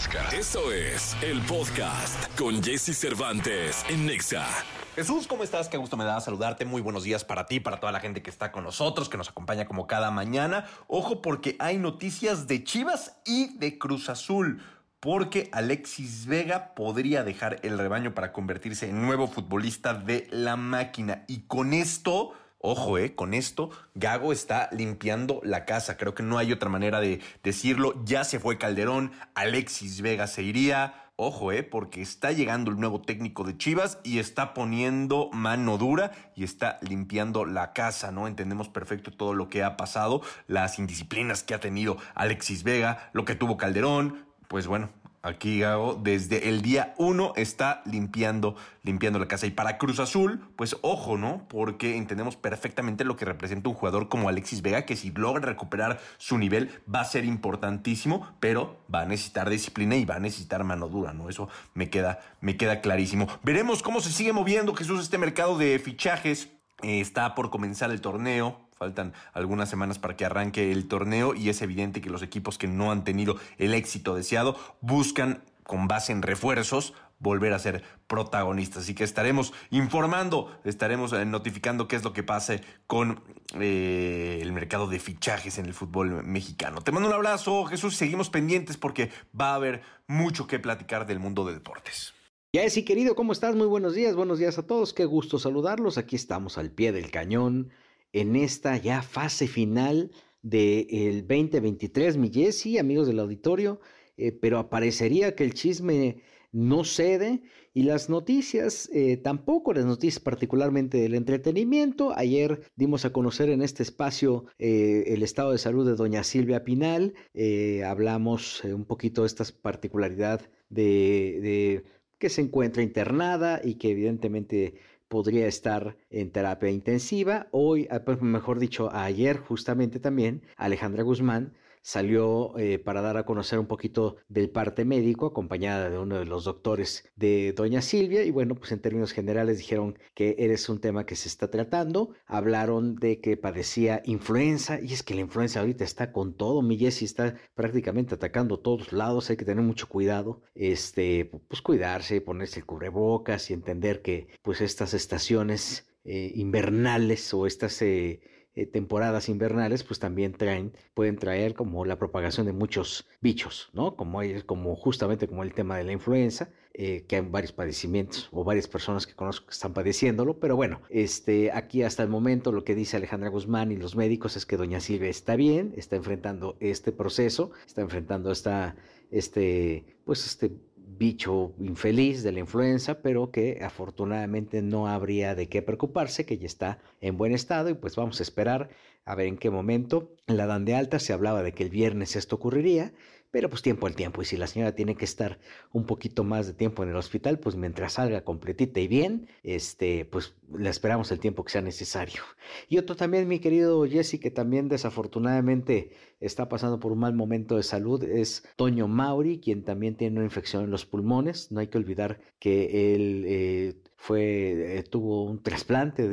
podcast. Eso es el podcast con Jesse Cervantes en Nexa. Jesús, ¿cómo estás? Qué gusto me da saludarte. Muy buenos días para ti, para toda la gente que está con nosotros, que nos acompaña como cada mañana. Ojo porque hay noticias de Chivas y de Cruz Azul porque Alexis Vega podría dejar el rebaño para convertirse en nuevo futbolista de la máquina. Y con esto, ojo, eh, con esto, Gago está limpiando la casa. Creo que no hay otra manera de decirlo. Ya se fue Calderón, Alexis Vega se iría. Ojo, eh, porque está llegando el nuevo técnico de Chivas y está poniendo mano dura y está limpiando la casa, ¿no? Entendemos perfecto todo lo que ha pasado, las indisciplinas que ha tenido Alexis Vega, lo que tuvo Calderón, pues bueno, aquí Gago desde el día uno está limpiando, limpiando la casa. Y para Cruz Azul, pues ojo, ¿no? Porque entendemos perfectamente lo que representa un jugador como Alexis Vega, que si logra recuperar su nivel va a ser importantísimo, pero va a necesitar disciplina y va a necesitar mano dura, ¿no? Eso me queda, me queda clarísimo. Veremos cómo se sigue moviendo Jesús este mercado de fichajes. Eh, está por comenzar el torneo, Faltan algunas semanas para que arranque el torneo y es evidente que los equipos que no han tenido el éxito deseado buscan con base en refuerzos volver a ser protagonistas. Así que estaremos informando, estaremos eh, notificando qué es lo que pase con eh, el mercado de fichajes en el fútbol mexicano. Te mando un abrazo, Jesús. Seguimos pendientes porque va a haber mucho que platicar del mundo de deportes. sí, querido, ¿cómo estás? Muy buenos días, buenos días a todos. Qué gusto saludarlos. Aquí estamos al pie del cañón en esta ya fase final del 2023, mi Jesse, amigos del auditorio, eh, pero aparecería que el chisme no cede y las noticias eh, tampoco, las noticias particularmente del entretenimiento. Ayer dimos a conocer en este espacio eh, el estado de salud de doña Silvia Pinal, hablamos un poquito de esta particularidad de que se encuentra internada y que evidentemente podría estar en terapia intensiva. Hoy, ah, pues, mejor dicho, ayer justamente también, Alejandra Guzmán salió eh, para dar a conocer un poquito del parte médico, acompañada de uno de los doctores de Doña Silvia. Y bueno, pues en términos generales dijeron que eres un tema que se está tratando. Hablaron de que padecía influenza, y es que la influenza ahorita está con todo. Mi Jessie está prácticamente atacando todos lados. Hay que tener mucho cuidado, este, pues cuidarse, ponerse el cubrebocas y entender que pues estas estaciones eh, invernales o estas eh, eh, temporadas invernales, pues también traen, pueden traer como la propagación de muchos bichos, ¿no? Como, como justamente como el tema de la influenza, eh, que hay varios padecimientos o varias personas que conozco que están padeciéndolo, pero bueno, este, aquí hasta el momento lo que dice Alejandra Guzmán y los médicos es que doña Silvia está bien, está enfrentando este proceso, está enfrentando esta, este, pues este bicho infeliz de la influenza, pero que afortunadamente no habría de qué preocuparse, que ya está en buen estado y pues vamos a esperar a ver en qué momento la dan de alta. Se hablaba de que el viernes esto ocurriría pero pues tiempo al tiempo. Y si la señora tiene que estar un poquito más de tiempo en el hospital, pues mientras salga completita y bien, este, pues le esperamos el tiempo que sea necesario. Y otro también, mi querido Jesse, que también desafortunadamente está pasando por un mal momento de salud, es Toño Mauri, quien también tiene una infección en los pulmones. No hay que olvidar que él eh, fue, eh, tuvo un trasplante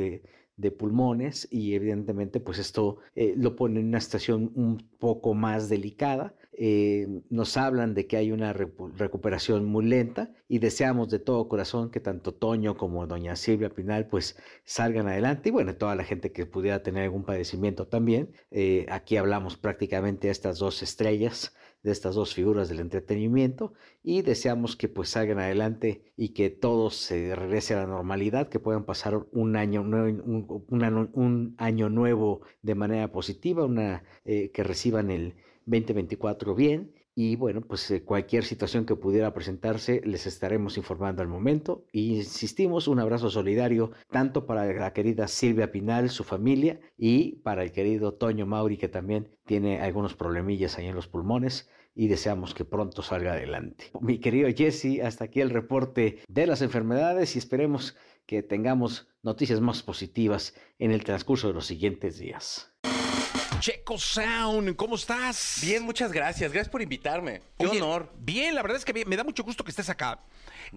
de pulmones y evidentemente pues esto eh, lo pone en una situación un poco más delicada. Eh, nos hablan de que hay una recuperación muy lenta y deseamos de todo corazón que tanto Toño como doña Silvia Pinal pues salgan adelante y bueno, toda la gente que pudiera tener algún padecimiento también. Eh, aquí hablamos prácticamente de estas dos estrellas de estas dos figuras del entretenimiento y deseamos que pues salgan adelante y que todo se regrese a la normalidad, que puedan pasar un año, un, un, año nuevo de manera positiva, una, eh, que reciban el 2024 bien y bueno, pues eh, cualquier situación que pudiera presentarse les estaremos informando al momento. Y insistimos, un abrazo solidario tanto para la querida Silvia Pinal, su familia, y para el querido Toño Mauri, que también tiene algunos problemillas ahí en los pulmones y deseamos que pronto salga adelante. Mi querido Jesse, hasta aquí el reporte de las enfermedades y esperemos que tengamos noticias más positivas en el transcurso de los siguientes días. Checo Sound, ¿cómo estás? Bien, muchas gracias. Gracias por invitarme. Qué honor. Bien, la verdad es que me da mucho gusto que estés acá.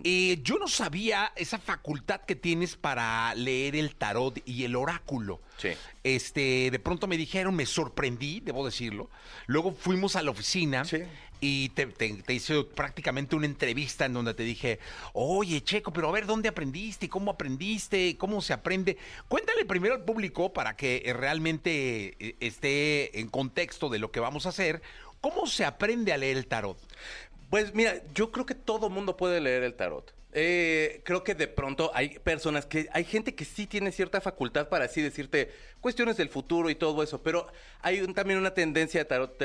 Eh, yo no sabía esa facultad que tienes para leer el tarot y el oráculo. Sí. Este, de pronto me dijeron, me sorprendí, debo decirlo. Luego fuimos a la oficina y te, hice prácticamente una entrevista en donde te dije, oye, Checo, pero a ver, ¿dónde aprendiste? ¿Cómo aprendiste? ¿Cómo se aprende? Cuéntale primero al público para que eh, realmente eh, esté en contexto de lo que vamos a hacer. ¿Cómo se aprende a leer el tarot? Pues mira, yo creo que todo mundo puede leer el tarot. Eh, creo que de pronto hay personas que, hay gente que sí tiene cierta facultad para así decirte cuestiones del futuro y todo eso, pero hay un- también una tendencia de tarot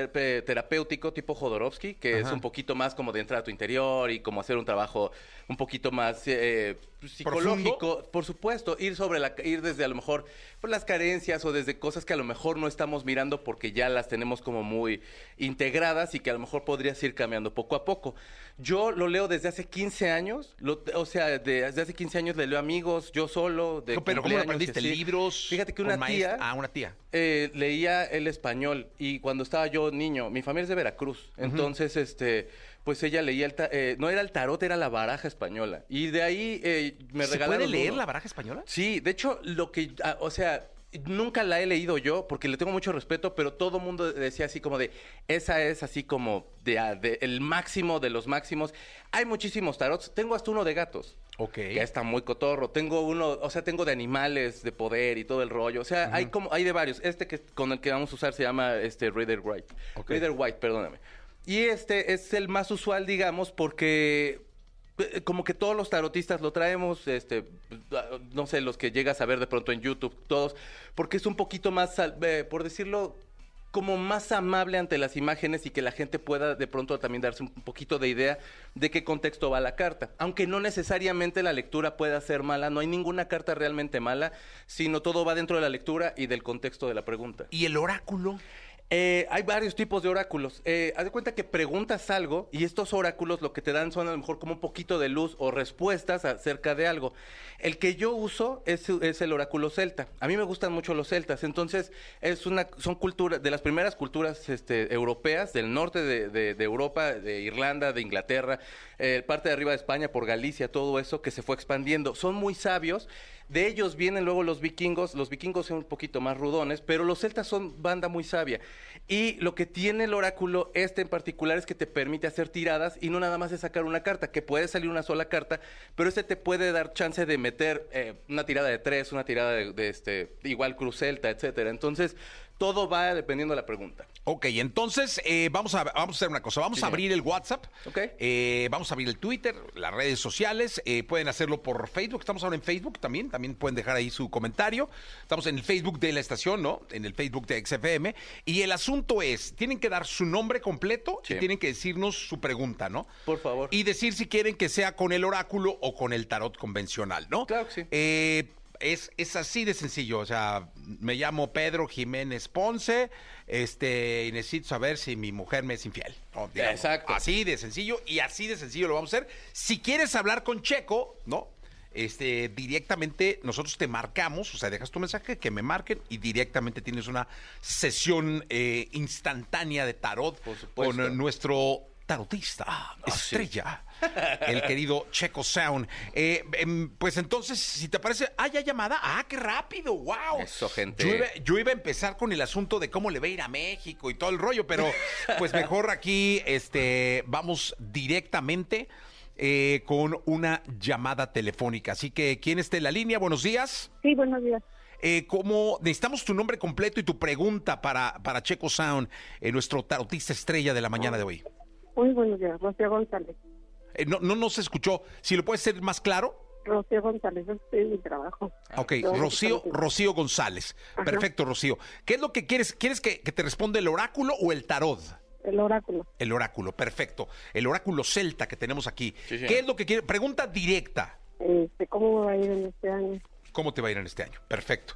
terapéutico tipo Jodorowsky, que es un poquito más como de entrar a tu interior y como hacer un trabajo un poquito más eh, psicológico, por supuesto, ir sobre la, ir desde a lo mejor por las carencias o desde cosas que a lo mejor no estamos mirando porque ya las tenemos como muy integradas y que a lo mejor podrías ir cambiando poco a poco. Yo lo leo desde hace 15 años, lo- o sea, de- desde hace 15 años le leo amigos, yo solo, de pero ¿cómo lo aprendiste? ¿Libros? Fíjate que una tía Ah, una tía. eh, leía el español y cuando estaba yo niño, mi familia es de Veracruz, entonces, este, pues ella leía el, ta- eh, no era el tarot, era la baraja española y de ahí eh, me ¿Se regalaron puede leer uno. la baraja española? Sí, de hecho, lo que, ah, o sea, nunca la he leído yo porque le tengo mucho respeto, pero todo mundo decía así como de, esa es así como de, ah, de el máximo de los máximos. Hay muchísimos tarots, tengo hasta uno de gatos. Ok. Que está muy cotorro. Tengo uno, o sea, tengo de animales, de poder y todo el rollo. O sea, hay como, hay de varios. Este que con el que vamos a usar se llama este Reader White. Ok. Reader White, perdóname. Y este es el más usual, digamos, porque como que todos los tarotistas lo traemos, este, no sé, los que llegas a ver de pronto en YouTube, todos, porque es un poquito más, eh, por decirlo, como más amable ante las imágenes y que la gente pueda de pronto también darse un poquito de idea de qué contexto va la carta. Aunque no necesariamente la lectura pueda ser mala, no hay ninguna carta realmente mala, sino todo va dentro de la lectura y del contexto de la pregunta. ¿Y el oráculo? Eh, hay varios tipos de oráculos. Eh, haz de cuenta que preguntas algo y estos oráculos lo que te dan son a lo mejor como un poquito de luz o respuestas acerca de algo. El que yo uso es, es el oráculo celta. A mí me gustan mucho los celtas, entonces es una, son culturas, de las primeras culturas este, europeas, del norte de, de- de Europa, de Irlanda, de Inglaterra, eh, parte de arriba de España, por Galicia, todo eso que se fue expandiendo. Son muy sabios. De ellos vienen luego los vikingos. Los vikingos son un poquito más rudones, pero los celtas son banda muy sabia. Y lo que tiene el oráculo, este en particular, es que te permite hacer tiradas y no nada más es sacar una carta, que puede salir una sola carta, pero este te puede dar chance de meter eh, una tirada de tres, una tirada de, de este, igual cruz celta, etcétera. Entonces, todo va dependiendo de la pregunta. Ok, entonces eh, vamos, a, vamos a hacer una cosa. Vamos Sí, a abrir el WhatsApp. Ok. Eh, vamos a abrir el Twitter, las redes sociales. eh, pueden hacerlo por Facebook. Estamos ahora en Facebook también. También pueden dejar ahí su comentario. Estamos en el Facebook de la estación, ¿no? En el Facebook de XFM. Y el asunto es, tienen que dar su nombre completo Sí. y tienen que decirnos su pregunta, ¿no? Por favor. Y decir si quieren que sea con el oráculo o con el tarot convencional, ¿no? Claro que sí. Eh, es, es así de sencillo, o sea, me llamo Pedro Jiménez Ponce, este, y necesito saber si mi mujer me es infiel. ¿no? Digamos, Exacto. Así de sencillo, y así de sencillo lo vamos a hacer. Si quieres hablar con Checo, ¿no? Este, directamente nosotros te marcamos, o sea, dejas tu mensaje, que me marquen y directamente tienes una sesión eh, instantánea de tarot con eh, nuestro tarotista estrella, el querido Checo Sound. Eh, em, pues entonces, si te parece, ah, ya llamada, ah, qué rápido, wow. Eso, gente. Yo iba, yo iba a empezar con el asunto de cómo le va a ir a México y todo el rollo, pero pues mejor aquí, este, vamos directamente eh, con una llamada telefónica. Así que, ¿quién está en la línea? Buenos días. Sí, buenos días. Eh, ¿cómo- necesitamos tu nombre completo y tu pregunta para, para Checo Sound, eh, nuestro tarotista estrella de la mañana de hoy. Muy buenos días, Rocío González. Eh, no, no nos escuchó. Si lo puedes ser más claro. Rocío González, estoy en mi trabajo. Ok, No, Rocío, González. Ajá. Perfecto, Rocío. ¿Qué es lo que quieres? ¿Quieres que, que te responda el oráculo o el tarot? El oráculo. El oráculo, perfecto. El oráculo celta que tenemos aquí. Sí. ¿Qué es lo que quiere? Pregunta directa. Este, ¿Cómo me va a ir en este año? ¿Cómo te va a ir en este año? Perfecto.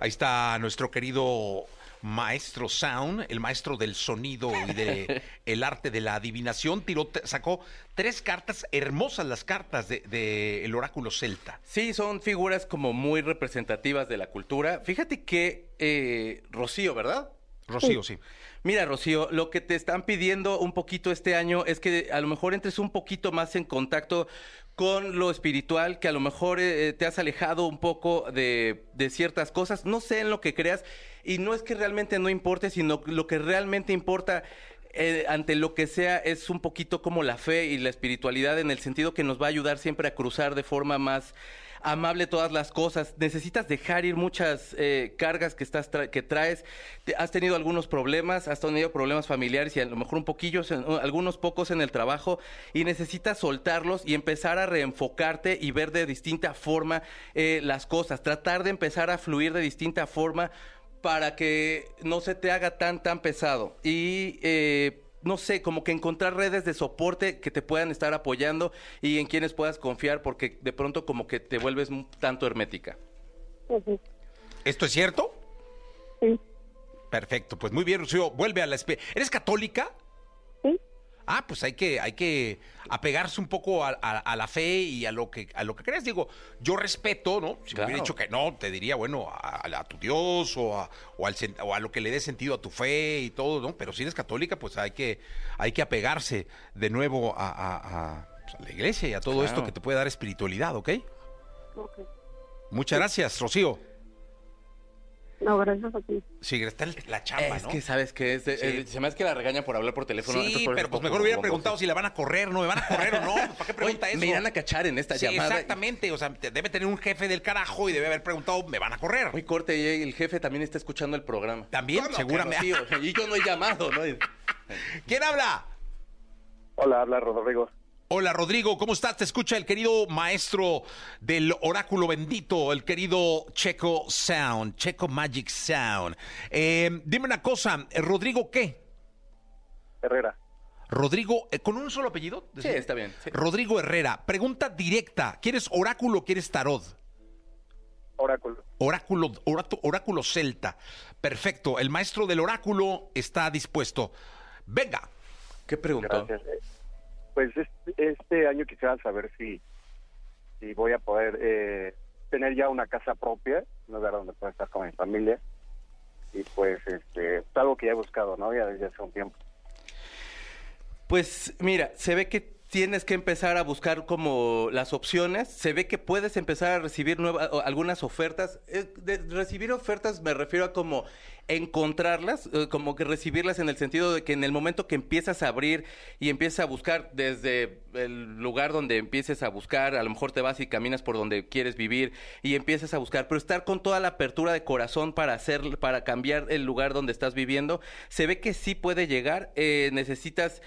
Ahí está nuestro querido maestro Sound, el maestro del sonido y de el arte de la adivinación. Tiró, te- sacó tres cartas, hermosas las cartas de, de el oráculo celta. Sí, son figuras como muy representativas de la cultura. Fíjate que eh, Rocío, ¿verdad? Rocío, sí. Mira, Rocío, lo que te están pidiendo un poquito este año es que a lo mejor entres un poquito más en contacto con lo espiritual, que a lo mejor eh, te has alejado un poco de, de ciertas cosas. No sé en lo que creas, y no es que realmente no importe, sino lo que realmente importa eh, ante lo que sea es un poquito como la fe y la espiritualidad en el sentido que nos va a ayudar siempre a cruzar de forma más amable todas las cosas. Necesitas dejar ir muchas eh, cargas que estás que traes. Has tenido algunos problemas, has tenido problemas familiares y a lo mejor un poquillo, algunos pocos en el trabajo y necesitas soltarlos y empezar a reenfocarte y ver de distinta forma eh, las cosas. Tratar de empezar a fluir de distinta forma para que no se te haga tan tan pesado y eh, no sé, como que encontrar redes de soporte que te puedan estar apoyando y en quienes puedas confiar porque de pronto como que te vuelves un tanto hermética. ¿Esto es cierto? Sí, Perfecto, pues muy bien, Rocío. Vuelve a la... espe- ¿Eres católica? Ah, pues hay que, hay que apegarse un poco a, a- a la fe y a lo que a lo que creas. Digo, yo respeto, ¿no? Si me Claro. hubiera dicho que no, te diría, bueno, a, a tu Dios o a, o, al o a lo que le dé sentido a tu fe y todo, ¿no? Pero si eres católica, pues hay que, hay que apegarse de nuevo a, a- a, pues, a la iglesia y a todo esto que te puede dar espiritualidad, ¿ok? ok. Muchas gracias, Rocío. No, gracias a ti. Sí, está la chamba, es ¿no? que sabes que es de- Sí. eh, se me hace que la regañan por hablar por teléfono. Sí, entonces por eso pero pues poco- mejor hubiera preguntado si la van a correr, ¿no? ¿Me van a correr o no? ¿Para qué pregunta Oye, eso? Me irán a cachar en esta Sí, llamada. exactamente. O sea, te- debe tener un jefe del carajo y debe haber preguntado, ¿me van a correr? Muy corte y el jefe también está escuchando el programa. También, ¿Cómo? seguramente. Pero sí, o sea, y yo no he llamado, ¿no? ¿Quién habla? Hola, habla Rodrigo. Hola, Rodrigo, ¿cómo estás? Te escucha el querido maestro del oráculo bendito, el querido Checo Sound, Checo Magic Sound. Eh, dime una cosa, eh, ¿Rodrigo qué? Herrera. Rodrigo, eh, ¿con un solo apellido? Sí, está bien. sí. Rodrigo Herrera, pregunta directa. ¿Quieres oráculo o quieres tarot? Oráculo. Oráculo, orato- oráculo celta. Perfecto. El maestro del oráculo está dispuesto. Venga. ¿Qué preguntó? Gracias. Pues este, este año quisiera saber si, si voy a poder eh, tener ya una casa propia, un lugar donde pueda estar con mi familia. Y pues este, es algo que ya he buscado, ¿no? Ya desde hace un tiempo. Pues mira, se ve que tienes que empezar a buscar como las opciones, se ve que puedes empezar a recibir nuevas, algunas ofertas. Eh, recibir ofertas me refiero a como encontrarlas, eh, como que recibirlas en el sentido de que en el momento que empiezas a abrir y empiezas a buscar desde el lugar donde empieces a buscar, a lo mejor te vas y caminas por donde quieres vivir y empiezas a buscar, pero estar con toda la apertura de corazón para hacer, para cambiar el lugar donde estás viviendo, se ve que sí puede llegar, eh, necesitas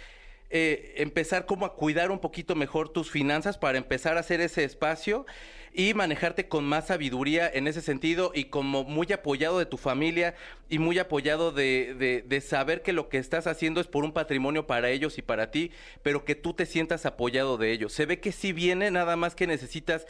eh, empezar como a cuidar un poquito mejor tus finanzas para empezar a hacer ese espacio y manejarte con más sabiduría en ese sentido y como muy apoyado de tu familia y muy apoyado de, de- saber que lo que estás haciendo es por un patrimonio para ellos y para ti, pero que tú te sientas apoyado de ellos. Se ve que sí viene, nada más que necesitas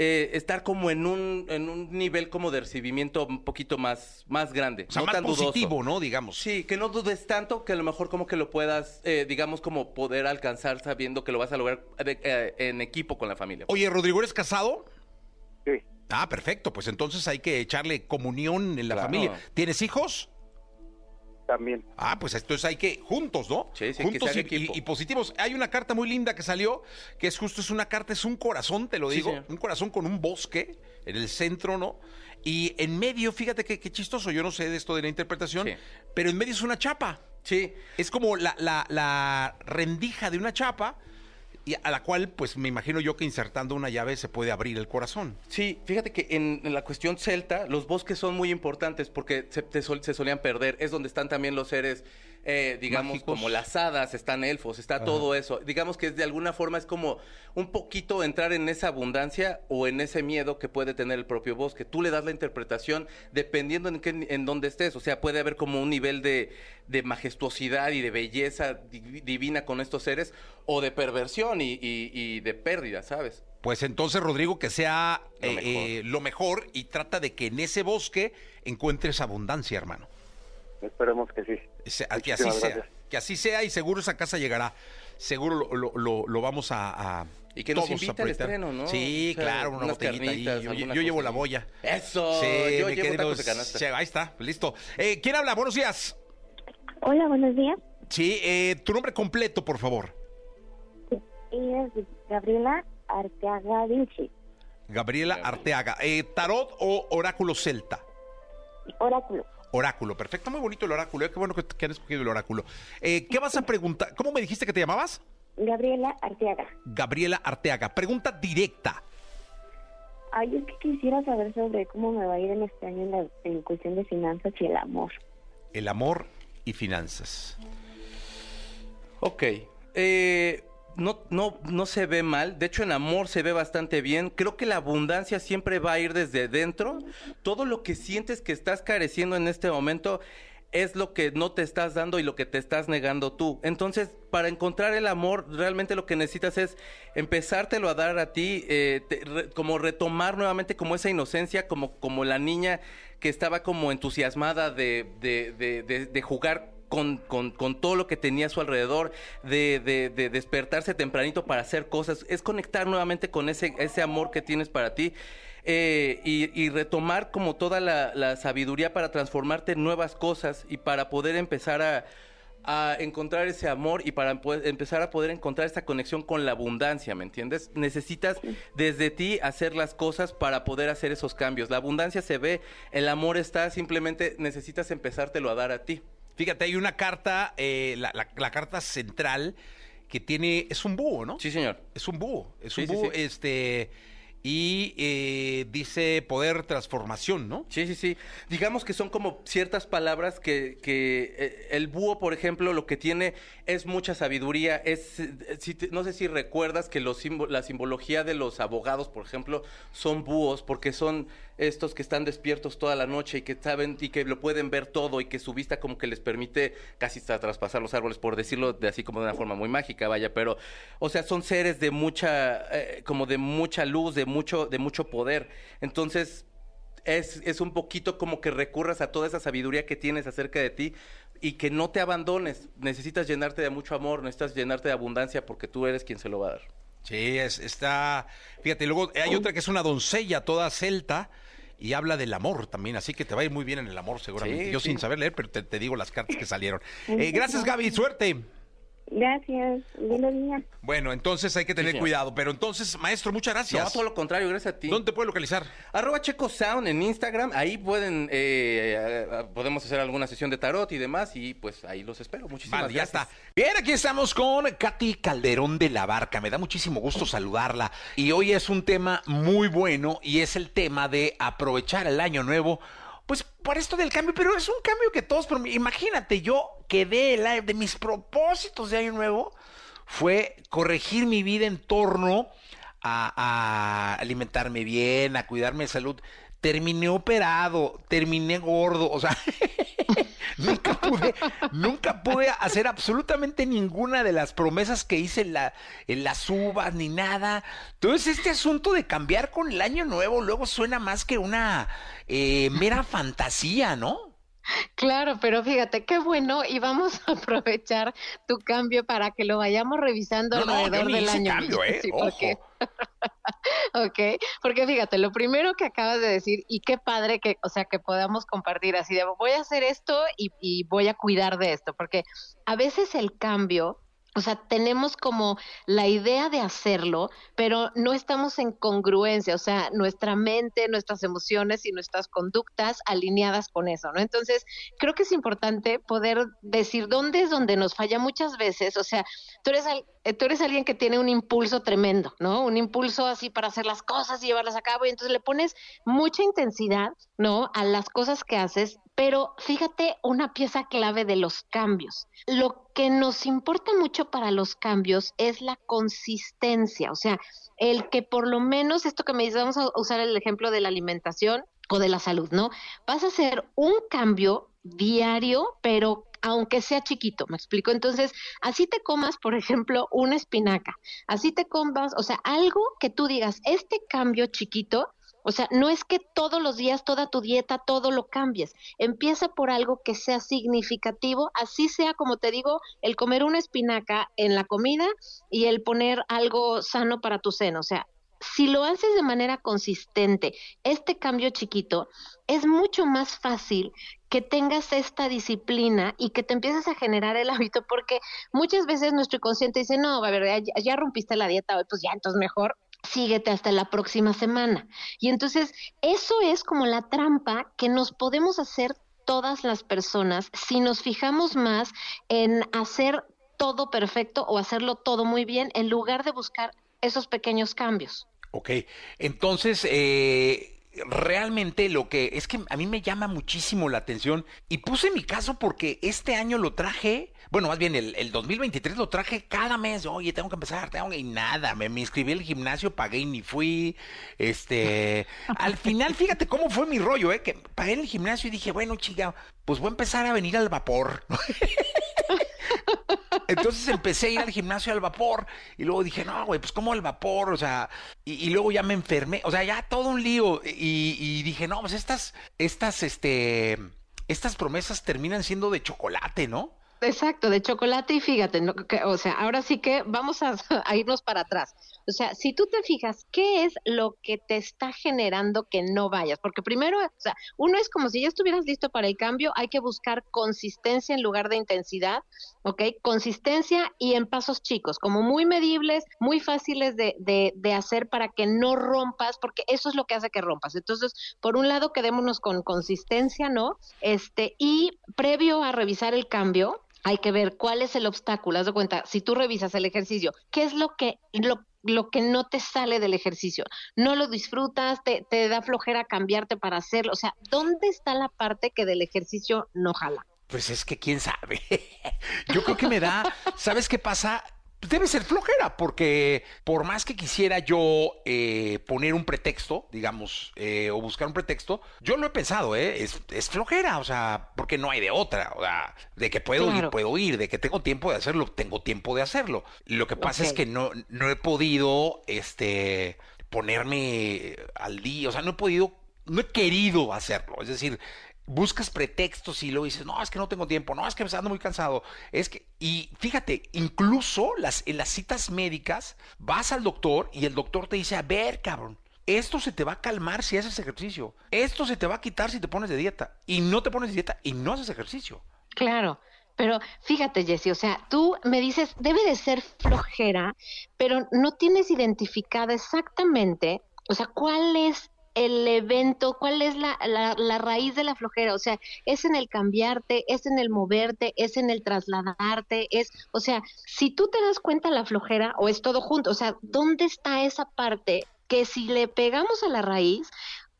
eh, estar como en un, en un nivel como de recibimiento un poquito más, más grande. O sea, no más tan dudoso. positivo, ¿no? Digamos. Sí, que no dudes tanto, que a lo mejor como que lo puedas, eh, digamos, como poder alcanzar sabiendo que lo vas a lograr de- eh, en equipo con la familia. Oye, Rodrigo, ¿eres casado? Sí, Ah, perfecto. Pues entonces hay que echarle comunión en la Claro. familia. ¿Tienes hijos? También. Ah, pues entonces hay que juntos, ¿no? Sí, sí, que juntos se y, y- y positivos. Hay una carta muy linda que salió, que es justo, es una carta, es un corazón, te lo Sí, digo, señor. un corazón con un bosque en el centro, ¿no? Y en medio, fíjate qué, qué chistoso, yo no sé de esto de la interpretación, Sí. pero en medio es una chapa. Sí, Es como la, la- la rendija de una chapa, y a la cual, pues me imagino yo que insertando una llave se puede abrir el corazón. Sí, fíjate que en, la cuestión celta, los bosques son muy importantes porque se, sol- se solían perder. Es donde están también los seres, eh, digamos, Mágicos. como las hadas, están elfos, está todo eso. Digamos que de alguna forma es como un poquito entrar en esa abundancia o en ese miedo que puede tener el propio bosque. Tú le das la interpretación dependiendo en, qué, en dónde estés. O sea, puede haber como un nivel de, de majestuosidad y de belleza di- divina con estos seres o de perversión y, y- y de pérdida, ¿sabes? Pues entonces, Rodrigo, que sea Lo eh, mejor. eh, lo mejor y trata de que en ese bosque encuentres abundancia, hermano. Esperemos que sí. Que así sea. Que así sea y seguro esa casa llegará. Seguro lo, lo- lo- lo vamos a, a Y que nos a al estreno, ¿no? Sí, O sea, claro, una botellita ahí. carnitas, Yo, alguna yo llevo la ahí. boya. Eso, Sí, yo mi llevo tacos de canasta. Che, ahí está, listo. Eh, ¿Quién habla? Buenos días. Hola, buenos días. Sí, eh, tu nombre completo, por favor. Es Gabriela Arteaga Vinci, Gabriela Arteaga. Eh, ¿Tarot o oráculo celta? oráculo. Oráculo, perfecto, muy bonito el oráculo. eh, Qué bueno que, que han escogido el oráculo. Eh, ¿Qué vas a preguntar? ¿Cómo me dijiste que te llamabas? Gabriela Arteaga. Gabriela Arteaga. Pregunta directa. Ay, es que quisiera saber sobre cómo me va a ir en este año en, la, en cuestión de finanzas y el amor. El amor y finanzas. Ok. Eh, no, no, no se ve mal. De hecho, en amor se ve bastante bien. Creo que la abundancia siempre va a ir desde dentro. Todo lo que sientes que estás careciendo en este momento es lo que no te estás dando y lo que te estás negando tú. Entonces, para encontrar el amor, realmente lo que necesitas es empezártelo a dar a ti, eh, como retomar nuevamente como esa inocencia, como, como la niña que estaba como entusiasmada de, de, de, de- de jugar con, con- con todo lo que tenía a su alrededor, de, de- de despertarse tempranito para hacer cosas, es conectar nuevamente con ese, ese amor que tienes para ti. eh, y, y retomar como toda la, la sabiduría para transformarte en nuevas cosas y para poder empezar a, a encontrar ese amor y para poder- empezar a poder encontrar esa conexión con la abundancia, ¿me entiendes? Necesitas desde ti hacer las cosas para poder hacer esos cambios. La abundancia se ve, el amor está, simplemente necesitas empezártelo a dar a ti. Fíjate, hay una carta, eh, la, la- la carta central que tiene, es un búho, ¿no? Sí, señor. Es un búho, es un sí, búho, sí. este, y eh, dice poder transformación, ¿no? Sí, sí, sí. Digamos que son como ciertas palabras que, que eh, el búho, por ejemplo, lo que tiene es mucha sabiduría. Es, eh, si te- no sé si recuerdas que los la simbología de los abogados, por ejemplo, son búhos porque son estos que están despiertos toda la noche y que saben y que lo pueden ver todo y que su vista como que les permite casi hasta traspasar los árboles, por decirlo de así como de una forma muy mágica, vaya. Pero, o sea, son seres de mucha, eh, como de mucha luz, de mucho, de mucho poder. Entonces, es, es un poquito como que recurras a toda esa sabiduría que tienes acerca de ti y que no te abandones. Necesitas llenarte de mucho amor, necesitas llenarte de abundancia porque tú eres quien se lo va a dar. Sí, es, está, fíjate, luego hay otra que es una doncella toda celta y habla del amor también, así que te va a ir muy bien en el amor seguramente. Sí, Yo sí. sin saber leer, pero te, te digo las cartas que salieron. Eh, gracias Gaby, suerte. Gracias. Buenos días. Bueno, entonces hay que tener cuidado, pero entonces, maestro, muchas gracias. No, todo lo contrario, gracias a ti. ¿Dónde te puede localizar? Arroba Checo Sound en Instagram, ahí pueden, eh, podemos hacer alguna sesión de tarot y demás y pues ahí los espero. Muchísimas Vale, ya gracias. está. Bien, aquí estamos con Katy Calderón de la Barca. Me da muchísimo gusto saludarla. Y hoy es un tema muy bueno y es el tema de aprovechar el año nuevo. Pues por esto del cambio, pero es un cambio que todos, pero imagínate, yo quedé el de mis propósitos de año nuevo fue corregir mi vida en torno a, a alimentarme bien, a cuidarme de salud. Terminé operado, terminé gordo, o sea, nunca pude, nunca pude hacer absolutamente ninguna de las promesas que hice en, la, en las uvas ni nada. Entonces, este asunto de cambiar con el año nuevo luego suena más que una eh, mera fantasía, ¿no? Claro, pero fíjate, qué bueno y vamos a aprovechar tu cambio para que lo vayamos revisando No, no, yo alrededor ni del hice año. cambio, ¿eh? Ojo. porque- ok, porque fíjate, lo primero que acabas de decir y qué padre que, o sea, que podamos compartir así de voy a hacer esto y, y voy a cuidar de esto, porque a veces el cambio o sea, tenemos como la idea de hacerlo, pero no estamos en congruencia, o sea, nuestra mente, nuestras emociones y nuestras conductas alineadas con eso, ¿no? Entonces, creo que es importante poder decir dónde es donde nos falla muchas veces, o sea, tú eres, eh, tú eres alguien que tiene un impulso tremendo, ¿no? Un impulso así para hacer las cosas y llevarlas a cabo, y entonces le pones mucha intensidad, ¿no? A las cosas que haces, pero fíjate una pieza clave de los cambios. Lo que nos importa mucho para los cambios es la consistencia, o sea, el que por lo menos esto que me dices, vamos a usar el ejemplo de la alimentación o de la salud, ¿no? Vas a hacer un cambio diario, pero aunque sea chiquito, ¿me explico? Entonces, así te comas, por ejemplo, una espinaca, así te comas, o sea, algo que tú digas, este cambio chiquito, o sea, no es que todos los días, toda tu dieta, todo lo cambies. Empieza por algo que sea significativo, así sea, como te digo, el comer una espinaca en la comida y el poner algo sano para tu seno. O sea, si lo haces de manera consistente, este cambio chiquito, es mucho más fácil que tengas esta disciplina y que te empieces a generar el hábito, porque muchas veces nuestro inconsciente dice, no, a ver, ya, rompiste la dieta hoy, pues ya, entonces mejor síguete hasta la próxima semana. Y entonces eso es como la trampa que nos podemos hacer todas las personas si nos fijamos más en hacer todo perfecto o hacerlo todo muy bien en lugar de buscar esos pequeños cambios. Ok, entonces, eh, realmente lo que es que a mí me llama muchísimo la atención y puse mi caso porque este año lo traje, bueno, más bien el, el 2023 lo traje cada mes, oye, tengo que empezar, tengo que, y nada, me, me inscribí al gimnasio, pagué y ni fui, este, al final, fíjate cómo fue mi rollo, eh, que pagué en el gimnasio y dije, bueno, chica, pues voy a empezar a venir al vapor. Entonces empecé a ir al gimnasio al vapor y luego dije, no, güey, pues como al vapor, o sea, y, y, luego ya me enfermé, o sea, ya todo un lío y, y, dije, no, pues estas, estas, este, estas promesas terminan siendo de chocolate, ¿no? Exacto, de chocolate y fíjate, ¿no? o sea, ahora sí que vamos a, a, irnos para atrás. O sea, si tú te fijas, ¿qué es lo que te está generando que no vayas? Porque primero, o sea, uno es como si ya estuvieras listo para el cambio, hay que buscar consistencia en lugar de intensidad, ¿ok? Consistencia y en pasos chicos, como muy medibles, muy fáciles de, de, de hacer para que no rompas, porque eso es lo que hace que rompas. Entonces, por un lado, quedémonos con consistencia, ¿no? Este, y previo a revisar el cambio, hay que ver cuál es el obstáculo. Haz de cuenta, si tú revisas el ejercicio, ¿qué es lo que, lo, lo que no te sale del ejercicio? No lo disfrutas, te, te da flojera cambiarte para hacerlo. O sea, ¿dónde está la parte que del ejercicio no jala? Pues es que quién sabe. Yo creo que me da, ¿sabes qué pasa? Debe ser flojera, porque por más que quisiera yo eh, poner un pretexto, digamos, eh, o buscar un pretexto, yo lo he pensado, ¿eh? Es, es, flojera, o sea, porque no hay de otra, o sea, de que puedo claro. ir, puedo ir, de que tengo tiempo de hacerlo, tengo tiempo de hacerlo. Lo que pasa okay. es que no, no he podido, este, ponerme al día, o sea, no he podido, no he querido hacerlo, es decir, buscas pretextos y luego dices, no, es que no tengo tiempo, no, es que me ando muy cansado, es que, y fíjate, incluso las, en las citas médicas vas al doctor y el doctor te dice, a ver, cabrón, esto se te va a calmar si haces ejercicio, esto se te va a quitar si te pones de dieta, y no te pones de dieta y no haces ejercicio. Claro. Pero fíjate, Jessy, o sea, tú me dices, debe de ser flojera, pero no tienes identificada exactamente, o sea, cuál es el evento, cuál es la, la, la, raíz de la flojera, o sea, es en el cambiarte, es en el moverte, es en el trasladarte, es, o sea, si tú te das cuenta la flojera o es todo junto, o sea, ¿dónde está esa parte que si le pegamos a la raíz,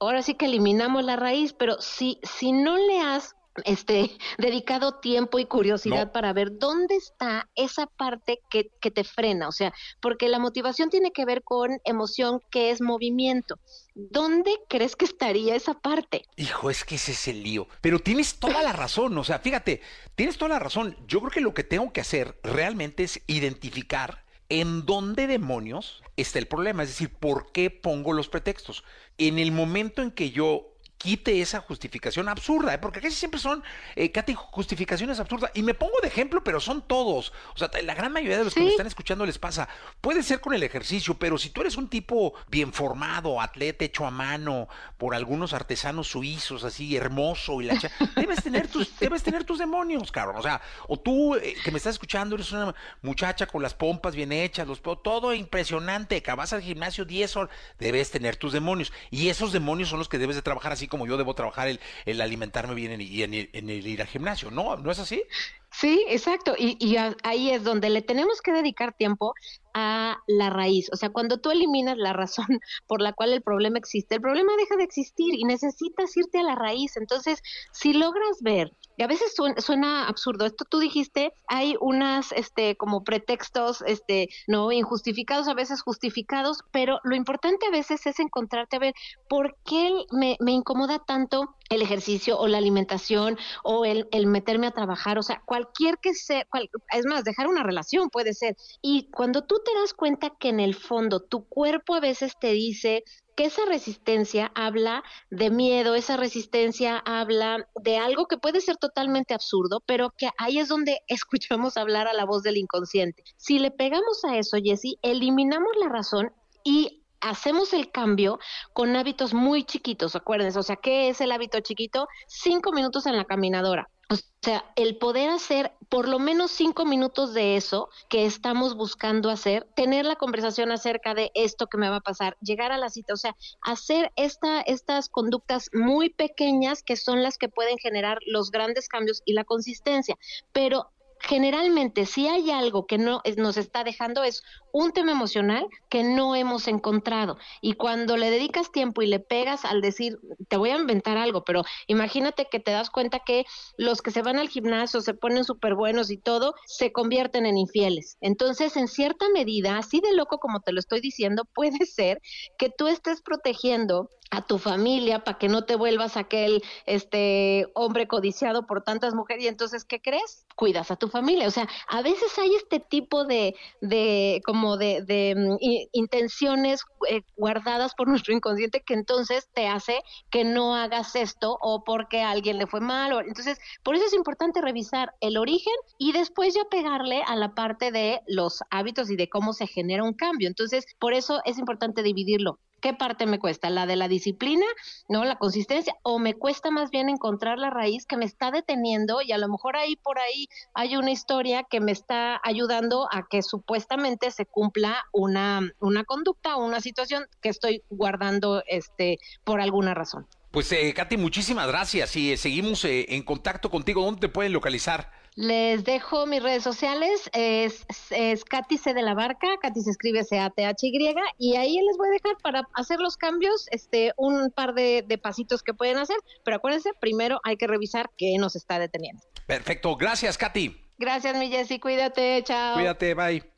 ahora sí que eliminamos la raíz, pero si, si no le has este dedicado tiempo y curiosidad no. para ver dónde está esa parte que, que, te frena, o sea, porque la motivación tiene que ver con emoción que es movimiento. ¿Dónde crees que estaría esa parte? Hijo, es que ese es el lío. Pero tienes toda la razón, o sea, fíjate, tienes toda la razón. Yo creo que lo que tengo que hacer realmente es identificar en dónde demonios está el problema, es decir, por qué pongo los pretextos. En el momento en que yo quite esa justificación absurda, ¿eh? porque casi siempre son, eh, Katy, justificaciones absurdas. Y me pongo de ejemplo, pero son todos. O sea, la gran mayoría de los ¿Sí? que me están escuchando les pasa. Puede ser con el ejercicio, pero si tú eres un tipo bien formado, atleta hecho a mano por algunos artesanos suizos, así hermoso y la debes tener tus, debes tener tus demonios, cabrón. O sea, o tú eh, que me estás escuchando eres una muchacha con las pompas bien hechas, los todo impresionante, que vas al gimnasio 10 horas, debes tener tus demonios. Y esos demonios son los que debes de trabajar así como yo debo trabajar el, el alimentarme bien y en, el ir al gimnasio, ¿no? ¿No es así? Sí, exacto. Y, y ahí es donde le tenemos que dedicar tiempo a la raíz. O sea, cuando tú eliminas la razón por la cual el problema existe, el problema deja de existir y necesitas irte a la raíz. Entonces, si logras ver, y a veces suena, absurdo, esto tú dijiste, hay unas, este, como pretextos, este, no injustificados, a veces justificados, pero lo importante a veces es encontrarte a ver por qué me, me incomoda tanto el ejercicio o la alimentación o el, el meterme a trabajar, o sea, cualquier que sea, cual, es más, dejar una relación puede ser. Y cuando tú te das cuenta que en el fondo tu cuerpo a veces te dice que esa resistencia habla de miedo, esa resistencia habla de algo que puede ser totalmente absurdo, pero que ahí es donde escuchamos hablar a la voz del inconsciente. Si le pegamos a eso, Jesse, eliminamos la razón y hacemos el cambio con hábitos muy chiquitos, acuérdense, o sea, ¿qué es el hábito chiquito? Cinco minutos en la caminadora O sea, el poder hacer por lo menos cinco minutos de eso que estamos buscando hacer, tener la conversación acerca de esto que me va a pasar, llegar a la cita, o sea, hacer esta, estas conductas muy pequeñas que son las que pueden generar los grandes cambios y la consistencia. Pero generalmente si hay algo que no nos está dejando es un tema emocional que no hemos encontrado. Y cuando le dedicas tiempo y le pegas al decir te voy a inventar algo pero imagínate que te das cuenta que los que se van al gimnasio se ponen súper buenos y todo se convierten en infieles. Entonces en cierta medida así de loco como te lo estoy diciendo puede ser que tú estés protegiendo a tu familia para que no te vuelvas aquel este hombre codiciado por tantas mujeres. Y entonces ¿qué crees? Cuidas a tu familia, o sea, a veces hay este tipo de, de de, de mm, intenciones eh, guardadas por nuestro inconsciente que entonces te hace que no hagas esto o porque alguien le fue mal, o, entonces por eso es importante revisar el origen y después ya pegarle a la parte de los hábitos y de cómo se genera un cambio, entonces por eso es importante dividirlo ¿Qué parte me cuesta? ¿La de la disciplina? ¿No? ¿La consistencia? ¿O me cuesta más bien encontrar la raíz que me está deteniendo y a lo mejor ahí por ahí hay una historia que me está ayudando a que supuestamente se cumpla una, una conducta o una situación que estoy guardando este por alguna razón? Pues, eh, Katy, muchísimas gracias y eh, seguimos eh, en contacto contigo. ¿Dónde te pueden localizar? Les dejo mis redes sociales, es, es Katy C de la Barca, Katy se escribe C-A-T-H-Y, y ahí les voy a dejar para hacer los cambios, este, un par de, de pasitos que pueden hacer, pero acuérdense, primero hay que revisar qué nos está deteniendo. Perfecto, gracias, Katy. Gracias, mi Jessy, cuídate, chao. Cuídate, bye.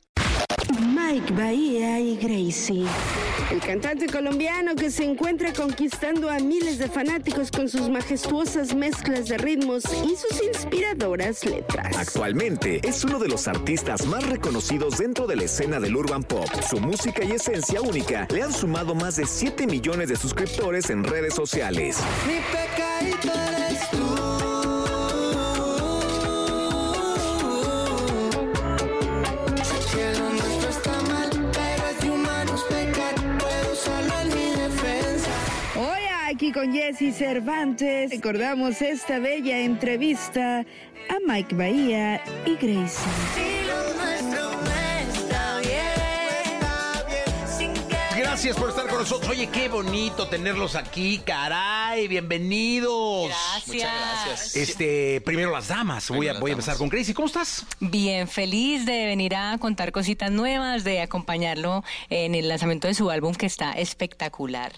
Mike Bahía y Gracie. El cantante colombiano que se encuentra conquistando a miles de fanáticos con sus majestuosas mezclas de ritmos y sus inspiradoras letras. Actualmente es uno de los artistas más reconocidos dentro de la escena del urban pop. Su música y esencia única le han sumado más de 7 millones de suscriptores en redes sociales. Mi aquí con Jesse Cervantes recordamos esta bella entrevista a Mike Bahía y que Gracias por estar con nosotros. Oye, qué bonito tenerlos aquí, caray. Bienvenidos. Gracias. Muchas gracias. Este, primero las damas. Voy a, Primero voy a empezar damas. con Gracie. ¿Cómo estás? Bien, feliz de venir a contar cositas nuevas, de acompañarlo en el lanzamiento de su álbum que está espectacular.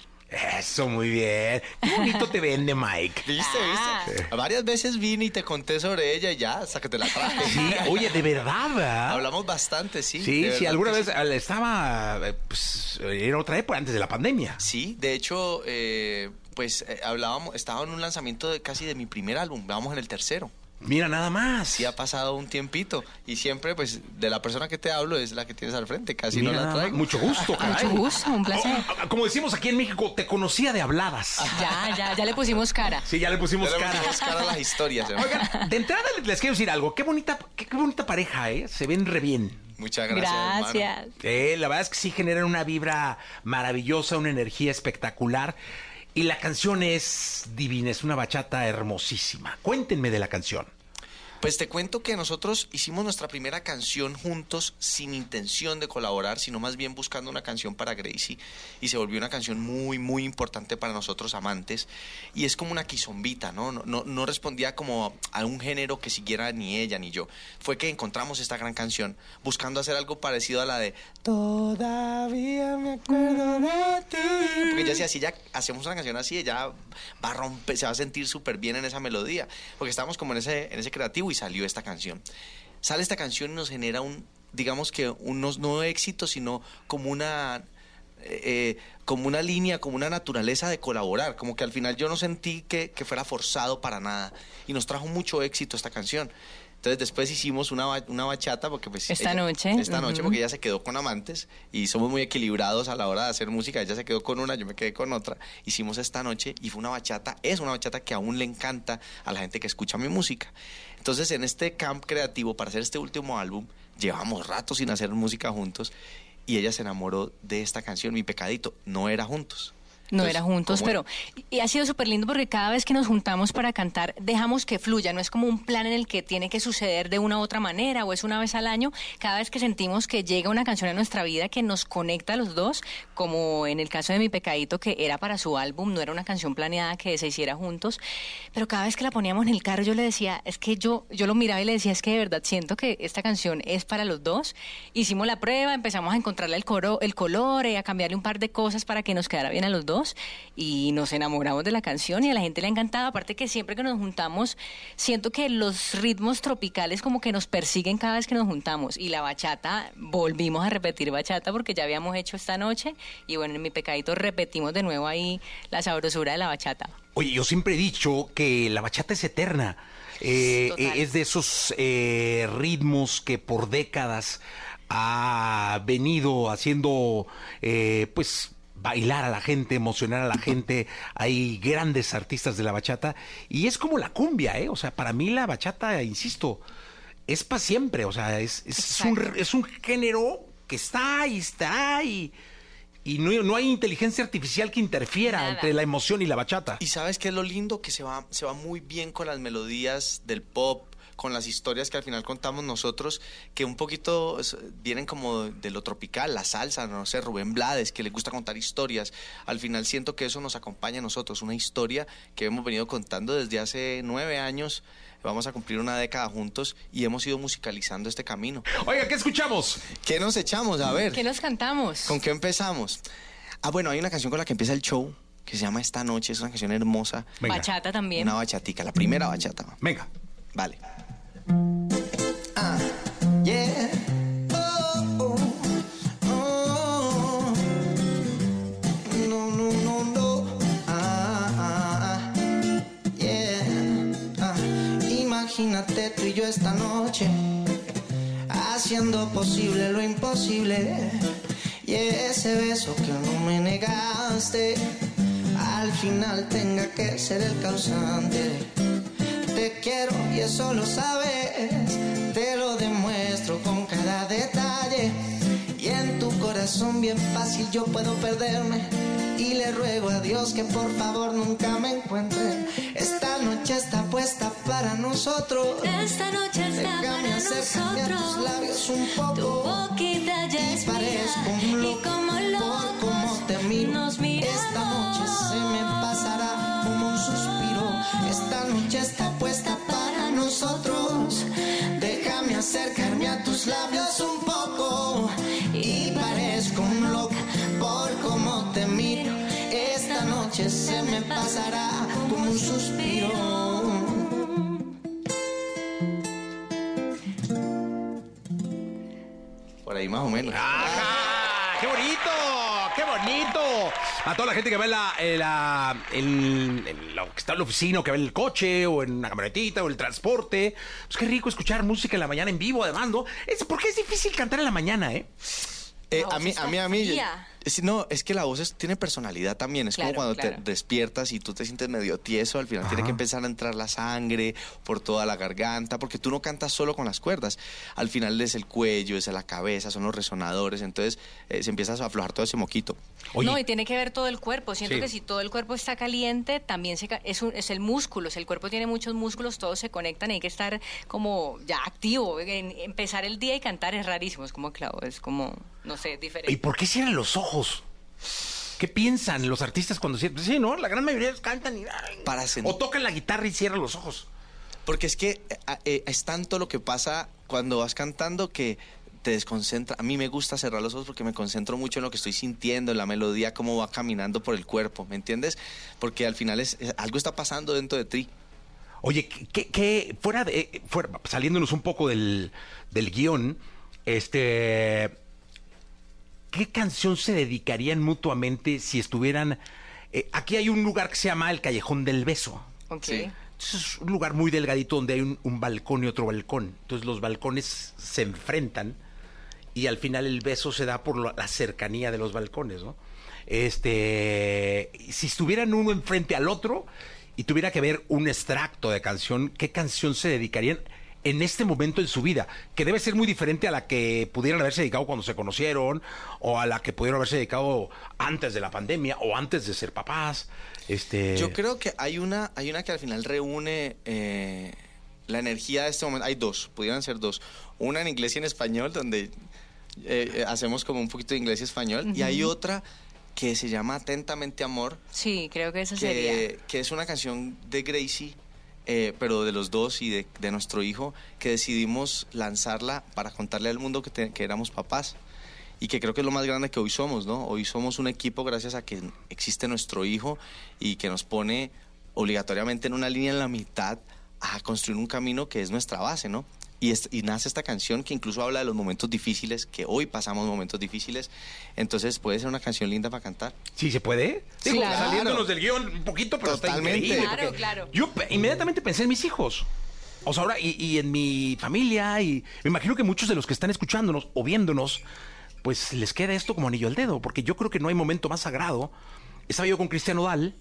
Eso, muy bien. Qué bonito te vende, Mike. ¿Viste, Ah. viste? Varias veces vine y te conté sobre ella y ya, hasta que te la traje. Sí, oye, de verdad, ¿verdad? Hablamos bastante, sí. Sí, sí, alguna vez sí. eh, estaba, eh, pues, en otra época, antes de la pandemia. Sí, de hecho, eh, pues eh, hablábamos, estaba en un lanzamiento de casi de mi primer álbum, vamos en el tercero. Mira, nada más. Sí ha pasado un tiempito y siempre, pues, de la persona que te hablo es la que tienes al frente, casi Mira, no la más. traigo. Mucho gusto, caray. Mucho gusto, un placer. Oh, como decimos aquí en México, te conocía de habladas. Ya, ya, ya le pusimos cara. Sí, ya le pusimos Ya le cara. pusimos cara a las historias. ¿eh? Oigan, de entrada les- quiero decir algo. Qué bonita, qué, qué bonita pareja, ¿eh? Se ven re bien. Muchas gracias. Gracias. Eh, la verdad es que sí generan una vibra maravillosa, una energía espectacular. Y la canción es divina, es una bachata hermosísima. Cuéntenme de la canción. Pues te cuento que nosotros hicimos nuestra primera canción juntos sin intención de colaborar, sino más bien buscando una canción para Gracie y se volvió una canción muy, muy importante para nosotros amantes y es como una quizombita, ¿no? No, no, no respondía como a un género que siguiera ni ella ni yo. Fue que encontramos esta gran canción buscando hacer algo parecido a la de Todavía me acuerdo de ti. Porque ella decía, si ya hacemos una canción así, ella va a romper, se va a sentir súper bien en esa melodía. Porque estábamos como en ese, en ese creativo y salió esta canción. Sale esta canción y nos genera un, digamos que unos no éxitos, sino como una eh, como una línea, como una naturaleza de colaborar, como que al final yo no sentí que, que fuera forzado para nada y nos trajo mucho éxito esta canción. Entonces después hicimos una, una bachata porque pues Esta ella- noche, esta noche ujú. porque ella se quedó con amantes y somos muy equilibrados a la hora de hacer música, ella se quedó con una, yo me quedé con otra. Hicimos esta noche y fue una bachata, es una bachata que aún le encanta a la gente que escucha mi música. Entonces en este camp creativo para hacer este último álbum, llevamos rato sin hacer música juntos y ella se enamoró de esta canción, Mi Pecadito, no era juntos. No Entonces, era juntos, ¿cómo pero y ha sido súper lindo porque cada vez que nos juntamos para cantar, dejamos que fluya, no es como un plan en el que tiene que suceder de una u otra manera o es una vez al año. Cada vez que sentimos que llega una canción a nuestra vida que nos conecta a los dos, como en el caso de Mi Pecadito, que era para su álbum, no era una canción planeada que se hiciera juntos, pero cada vez que la poníamos en el carro yo le decía, es que yo, yo lo miraba y le decía, es que de verdad siento que esta canción es para los dos. Hicimos la prueba, empezamos a encontrarle el, coro, el color, eh, a cambiarle un par de cosas para que nos quedara bien a los dos y nos enamoramos de la canción y a la gente le ha encantado. Aparte que siempre que nos juntamos, siento que los ritmos tropicales como que nos persiguen cada vez que nos juntamos. Y la bachata, volvimos a repetir bachata porque ya habíamos hecho esta noche y bueno, en mi pecadito repetimos de nuevo ahí la sabrosura de la bachata. Oye, yo siempre he dicho que la bachata es eterna. Eh, Total. es de esos eh, ritmos que por décadas ha venido haciendo, eh, pues, bailar a la gente, emocionar a la gente. Hay grandes artistas de la bachata y es como la cumbia, ¿eh? O sea, para mí la bachata, insisto, es para siempre. O sea, es, es, un, es un género que está y está y, y no, no hay inteligencia artificial que interfiera Nada. entre la emoción y la bachata. Y sabes qué es lo lindo que se va, se va muy bien con las melodías del pop, con las historias que al final contamos nosotros, que un poquito vienen como de lo tropical, la salsa, no sé, Rubén Blades, que le gusta contar historias. Al final siento que eso nos acompaña a nosotros, una historia que hemos venido contando desde hace nueve años. Vamos a cumplir una década juntos y hemos ido musicalizando este camino. Oiga, ¿qué escuchamos? ¿Qué nos echamos? A ver. ¿Qué nos cantamos? ¿Con qué empezamos? Ah, bueno, hay una canción con la que empieza el show que se llama Esta Noche, es una canción hermosa. Bachata también. Una bachatica, la primera bachata. Venga. Vale. Imagínate tú y yo esta noche haciendo posible lo imposible. Y ese beso que no me negaste, al final tenga que ser el causante. Te quiero y eso lo sabes, te lo demuestro con cada detalle. Y en tu corazón bien fácil yo puedo perderme. Y le ruego a Dios que por favor nunca me encuentre. Esta noche está puesta para nosotros. Esta noche está Déjame para a tus nosotros. labios un poco. Tu boquita ya es parezco mía. un Y como por cómo te miro. nos miramos. Esta noche se me pasará como un suspiro. Esta noche está a tus labios un poco. Y parezco un loco por cómo te miro. Esta noche se me pasará como un suspiro. Por ahí más o menos. ¡Ajá! ¡Qué bonito! ¡Qué bonito! A toda la gente que ve la, eh, la- el- el- lo que está en la oficina, o que ve el coche, o en una camionetita, o el transporte. Pues qué rico escuchar música en la mañana en vivo, además, ¿no? Es, porque es difícil cantar en la mañana, ¿eh? Eh, a mí, a mí, a mí. Es- no, es que la voz es- tiene personalidad también. Es Claro, como cuando claro. te despiertas y tú te sientes medio tieso. Al final tiene que empezar a entrar la sangre por toda la garganta, porque tú no cantas solo con las cuerdas. Al final es el cuello, es la cabeza, son los resonadores. Entonces eh, se empieza a aflojar todo ese moquito. No, y tiene que ver todo el cuerpo. Siento Sí. que si todo el cuerpo está caliente, también se, es, un- es el músculo. Si el cuerpo tiene muchos músculos, todos se conectan. Hay que estar como ya activo. En- empezar el día y cantar es rarísimo. Es como, claro, es como, no sé, diferente. ¿Y por qué cierran los ojos? ¿Qué piensan los artistas cuando cierran? Sí, ¿no? La gran mayoría cantan y... Para O tocan la guitarra y cierran los ojos. Porque es que eh, eh, es tanto lo que pasa cuando vas cantando que te desconcentra. A mí me gusta cerrar los ojos porque me concentro mucho en lo que estoy sintiendo, en la melodía, cómo va caminando por el cuerpo, ¿me entiendes? Porque al final es, es- algo está pasando dentro de ti. Oye, ¿qué, qué- qué- fuera de, eh, fuera, saliéndonos un poco del, del guion, este, ¿qué canción se dedicarían mutuamente si estuvieran? eh, aquí hay un lugar que se llama el Callejón del Beso. Ok. Entonces, es un lugar muy delgadito donde hay un, un balcón y otro balcón. Entonces los balcones se enfrentan y al final el beso se da por lo- la cercanía de los balcones, ¿no? Este, si estuvieran uno enfrente al otro y tuviera que ver un extracto de canción, ¿qué canción se dedicarían en este momento en su vida, que debe ser muy diferente a la que pudieran haberse dedicado cuando se conocieron, o a la que pudieron haberse dedicado antes de la pandemia, o antes de ser papás. Este... Yo creo que hay una, hay una que al final reúne eh, la energía de este momento. Hay dos, pudieran ser dos. Una en inglés y en español, donde eh, eh, hacemos como un poquito de inglés y español. Y hay otra que se llama Atentamente Amor, Sí, creo que eso sería. que es una canción de Gracie, eh, pero de los dos y de, nuestro hijo, que decidimos lanzarla para contarle al mundo que, que éramos papás. Y que creo que es lo más grande que hoy somos, ¿no? Hoy somos un equipo gracias a que existe nuestro hijo y que nos pone obligatoriamente en una línea en la mitad a construir un camino que es nuestra base, ¿no? Y, es- y nace esta canción que incluso habla de los momentos difíciles, que hoy pasamos momentos difíciles. Entonces puede ser una canción linda para cantar. Sí, se puede. Sí, Digo, claro. saliéndonos del guion un poquito, pero Totalmente. está increíble. Claro, claro. Yo inmediatamente pensé en mis hijos. O sea, ahora, y, y en mi familia, y me imagino que muchos de los que están escuchándonos o viéndonos, pues les queda esto como anillo al dedo, porque yo creo que no hay momento más sagrado. Estaba yo con Cristiano Dal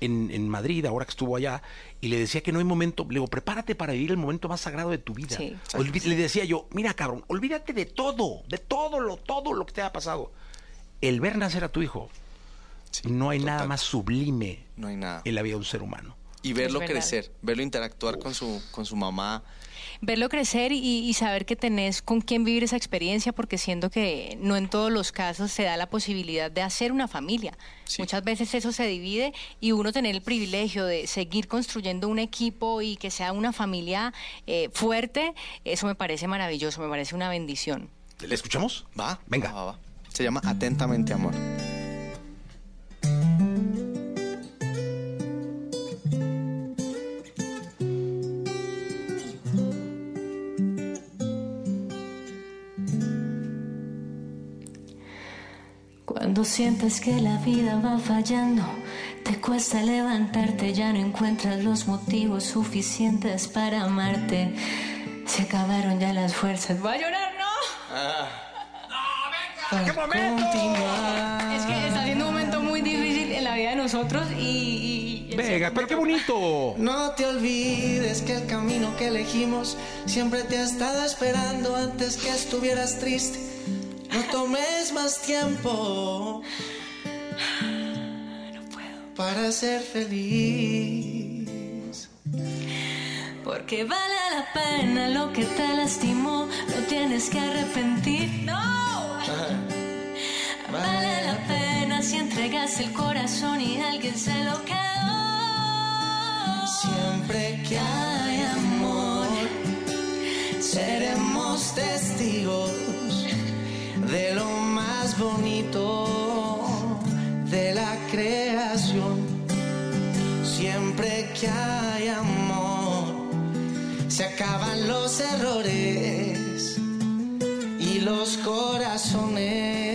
en, en Madrid, ahora que estuvo allá, y le decía que no hay momento, le digo, prepárate para vivir el momento más sagrado de tu vida. Sí. Olvi- le decía yo, mira cabrón, olvídate de todo, de todo lo, todo lo que te ha pasado. El ver nacer a tu hijo, no hay nada más sublime No hay nada. en la vida de un ser humano. Y verlo crecer, verlo interactuar con su, con su mamá. Verlo crecer y, y saber que tenés con quién vivir esa experiencia, porque siento que no en todos los casos se da la posibilidad de hacer una familia. Muchas veces eso se divide y uno tener el privilegio de seguir construyendo un equipo y que sea una familia eh, fuerte, eso me parece maravilloso, me parece una bendición. ¿Le escuchamos? Va, venga. Va, va. Se llama Atentamente Amor. Cuando sientes que la vida va fallando, te cuesta levantarte, ya no encuentras los motivos suficientes para amarte. Se acabaron ya las fuerzas. ¡Voy a llorar, no! ¡Qué momento! Es que está siendo un momento muy difícil en la vida de nosotros y... y- Venga, pero qué bonito. No te olvides que el camino que elegimos siempre te ha estado esperando antes que estuvieras triste. No tomes más tiempo para ser feliz. Porque vale la pena lo que te lastimó, no tienes que arrepentir. ¡No! Vale la pena si entregas el corazón y alguien se lo quedó. Siempre que hay amor, seremos testigos de lo más bonito de la creación. Siempre que hay amor, se acaban los errores y los corazones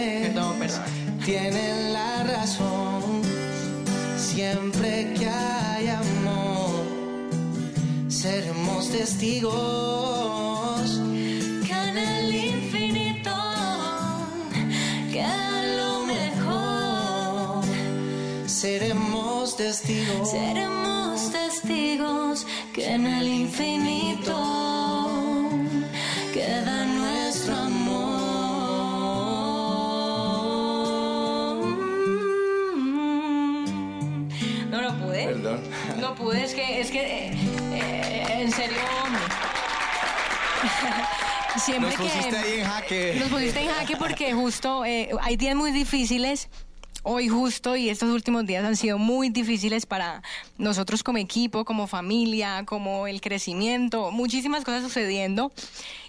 tienen la razón. Siempre que hay amor, seremos testigos seremos testigos. Seremos testigos que en el infinito queda nuestro amor. No lo pude. Perdón. No pude, es que, es que, eh, eh, en serio. Siempre Nos que pusiste ahí en jaque. Nos pusiste en jaque porque justo eh, hay días muy difíciles. Hoy justo y estos últimos días han sido muy difíciles para nosotros como equipo, como familia, como el crecimiento, muchísimas cosas sucediendo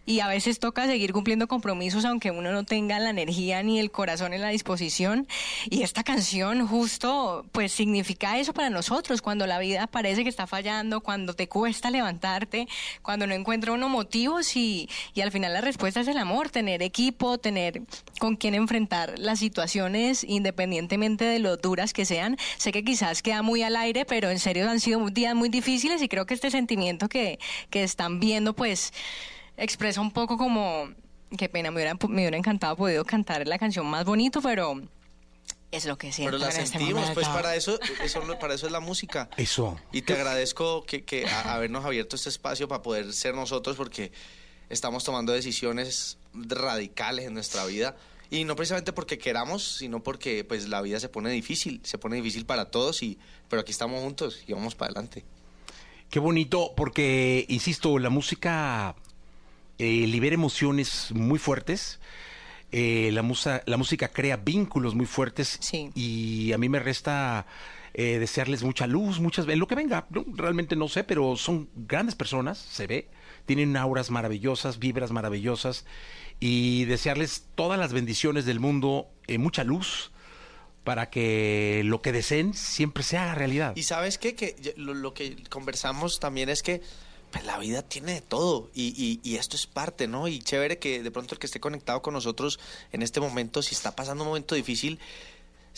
y a veces toca seguir cumpliendo compromisos aunque uno no tenga la energía ni el corazón en la disposición y esta canción justo pues significa eso para nosotros cuando la vida parece que está fallando, cuando te cuesta levantarte, cuando no encuentra uno motivos y, y al final la respuesta es el amor, tener equipo, tener con quien enfrentar las situaciones independientemente de lo duras que sean. Sé que quizás queda muy al aire, pero en serio han sido días muy difíciles y creo que este sentimiento que, que están viendo pues expresa un poco como, qué pena, me hubiera, me hubiera encantado podido cantar la canción más bonito, pero Es lo que siento Pero la en este sentimos, pues para eso, eso, para eso es la música. Eso. Y te agradezco que, que a- habernos abierto este espacio para poder ser nosotros porque estamos tomando decisiones radicales en nuestra vida. Y no precisamente porque queramos, sino porque pues la vida se pone difícil, se pone difícil para todos, y pero aquí estamos juntos y vamos para adelante. Qué bonito, porque, insisto, la música eh, libera emociones muy fuertes. eh, la, musa- la música crea vínculos muy fuertes. Y a mí me resta eh, desearles mucha luz, muchas en lo que venga. ¿no? Realmente no sé, pero son grandes personas, se ve. Tienen auras maravillosas, vibras maravillosas. Y desearles todas las bendiciones del mundo, eh, mucha luz, para que lo que deseen siempre se haga realidad. Y sabes qué? que lo que conversamos también es que pues, la vida tiene de todo y, y- y esto es parte, ¿no? Y chévere que de pronto el que esté conectado con nosotros en este momento, si está pasando un momento difícil,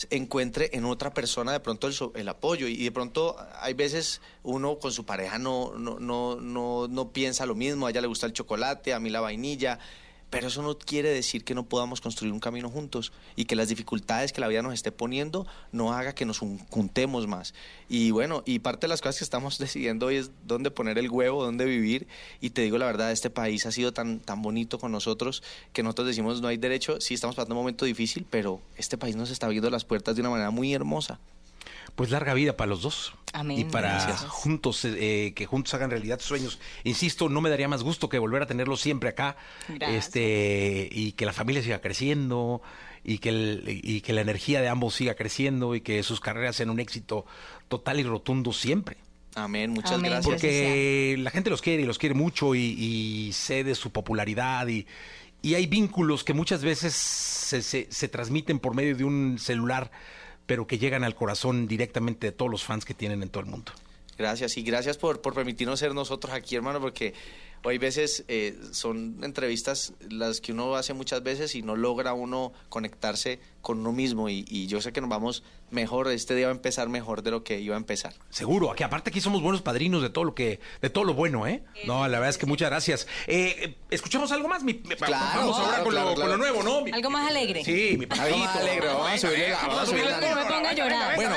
encuentre en otra persona de pronto el, el apoyo. Y de pronto hay veces uno con su pareja no, no, no, no, no piensa lo mismo, a ella le gusta el chocolate, a mí la vainilla, pero eso no quiere decir que no podamos construir un camino juntos y que las dificultades que la vida nos esté poniendo no haga que nos jun- juntemos más. Y bueno, y parte de las cosas que estamos decidiendo hoy es dónde poner el huevo, dónde vivir. Y te digo la verdad, este país ha sido tan, tan bonito con nosotros que nosotros decimos no hay derecho, sí estamos pasando un momento difícil, pero este país nos está abriendo las puertas de una manera muy hermosa. Pues larga vida para los dos. Amén. Y para Gracias. juntos, eh, que juntos hagan realidad sus sueños. Insisto, no me daría más gusto que volver a tenerlos siempre acá. Gracias. Este, y que la familia siga creciendo, y que, el- y que la energía de ambos siga creciendo, y que sus carreras sean un éxito total y rotundo siempre. Amén, muchas Amén, gracias. Porque la gente los quiere y los quiere mucho y, y sé de su popularidad y, y hay vínculos que muchas veces se, se- se transmiten por medio de un celular, pero que llegan al corazón directamente de todos los fans que tienen en todo el mundo. Gracias y gracias por, por permitirnos ser nosotros aquí, hermano, porque hoy veces eh, son entrevistas las que uno hace muchas veces y no logra uno conectarse con uno mismo y, y yo sé que nos vamos mejor, este día va a empezar mejor de lo que iba a empezar. Seguro, aquí aparte aquí somos buenos padrinos de todo lo que, de todo lo bueno, ¿eh? No, la verdad es que muchas gracias. Eh, eh, ¿Escuchamos algo más? Mi- mi- Claro, vamos ahora claro, con, claro, lo, con lo nuevo, ¿no? Mi- Algo más alegre. Sí, mi Algo más pajarito. alegre, vamos a subirle la- vamos a subirle la- Que no me ponga a llorar. Bueno,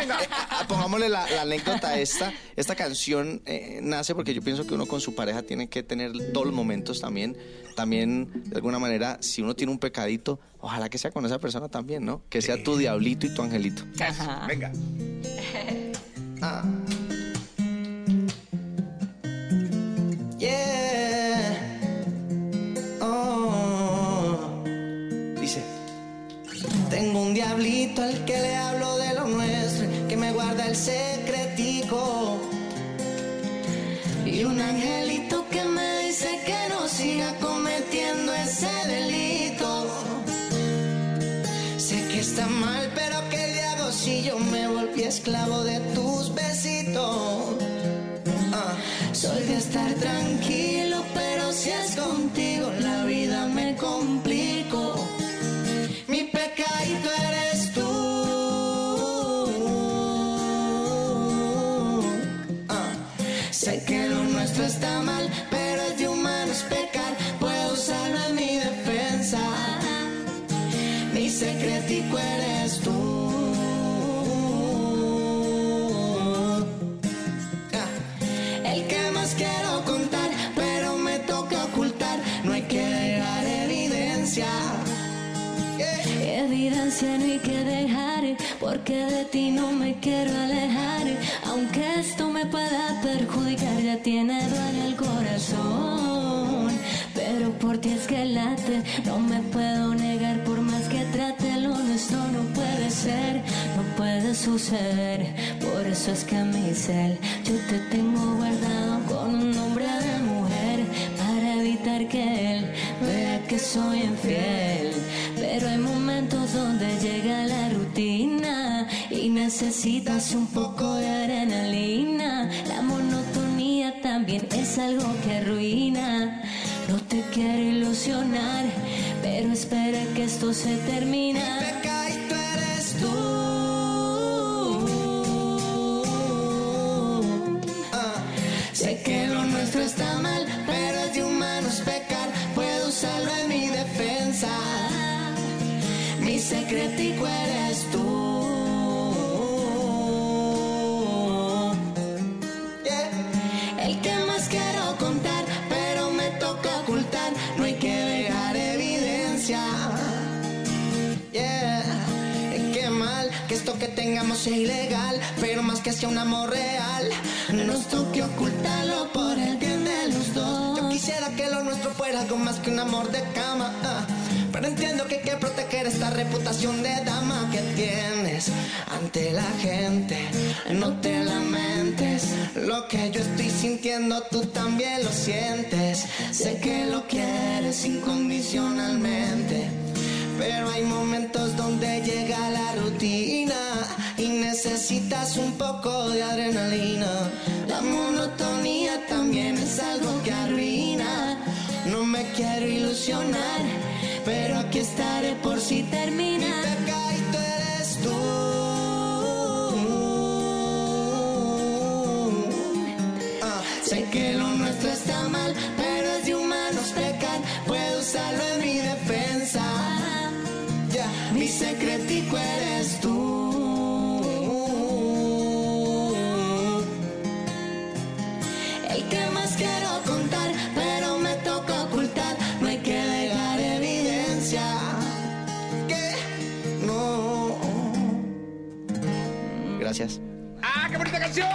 pongámosle la, la anécdota esta. Esta canción eh, nace porque yo pienso que uno con su pareja tiene que tener todos los momentos también. También, de alguna manera, si uno tiene un pecadito, ojalá que sea con esa persona también, ¿no? Que sea tu diablito y tu angelito. Ajá. Venga. Ah. Yeah. Oh. Dice. Tengo un diablito al que le hablo de lo nuestro, que me guarda el secretico. Y un angelito que me dice que no siga cometiendo ese delito. Volví esclavo de tus besitos? Ah, soy de estar tranquilo, pero si es contigo porque de ti no me quiero alejar. Aunque esto me pueda perjudicar, ya tiene duele el corazón. Pero por ti es que late, no me puedo negar por más que trate. Lo nuestro no puede ser, no puede suceder. Por eso es que a mi cel yo te tengo guardado con un nombre de mujer para evitar que él vea que soy infiel. Necesitas un poco de adrenalina. La monotonía también es algo que arruina. No te quiero ilusionar, pero espera que esto se termina. Tengamos sea ilegal, pero más que sea un amor real, nos toque ocultarlo por el bien de los dos. Yo quisiera que lo nuestro fuera algo más que un amor de cama. ah. Pero entiendo que hay que proteger esta reputación de dama que tienes ante la gente. No te lamentes, lo que yo estoy sintiendo tú también lo sientes. Sé que lo quieres incondicionalmente. Pero hay momentos donde llega la rutina y necesitas un poco de adrenalina. La monotonía también es algo que arruina. No me quiero ilusionar, pero aquí estaré por si termina. Canción!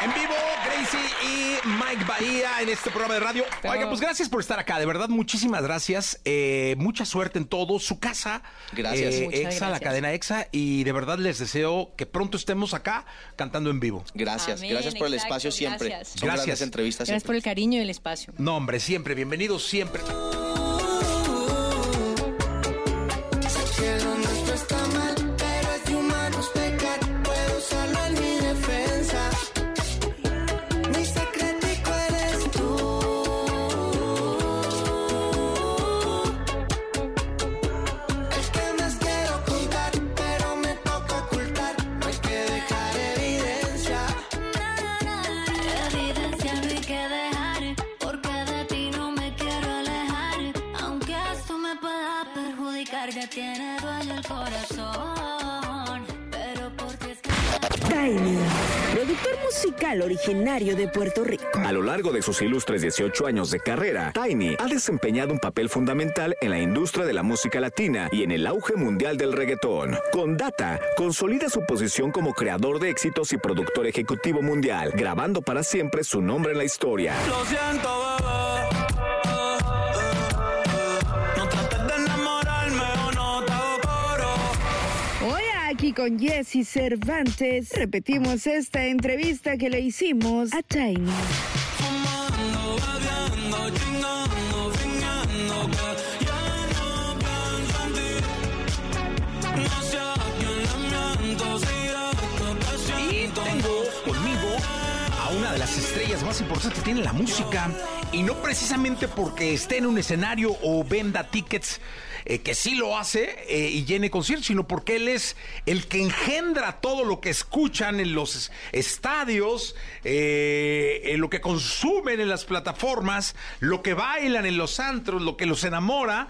En vivo, Gracie y Mike Bahía en este programa de radio. Oiga, pues gracias por estar acá, de verdad, muchísimas gracias. Eh, mucha suerte en todo. Su casa, Gracias. eh, EXA, la cadena EXA, y de verdad les deseo que pronto estemos acá cantando en vivo. Gracias, Amén, gracias por el exacto, espacio siempre. gracias. Son Gracias. entrevistas Gracias siempre. por el cariño y el espacio. No, hombre, siempre, bienvenidos siempre. Musical originario de Puerto Rico. A lo largo de sus ilustres 18 años de carrera, Tiny ha desempeñado un papel fundamental en la industria de la música latina y en el auge mundial del reggaetón. Con Data, consolida su posición como creador de éxitos y productor ejecutivo mundial, grabando para siempre su nombre en la historia. Lo siento, bebé. Aquí con Jesse Cervantes repetimos esta entrevista que le hicimos a Tiny. Y tengo conmigo a una de las estrellas más importantes que tiene la música. Y no precisamente porque esté en un escenario o venda tickets, eh, que sí lo hace eh, y llene conciertos, sino porque él es el que engendra todo lo que escuchan en los estadios, eh, lo que consumen en las plataformas, lo que bailan en los antros, lo que los enamora.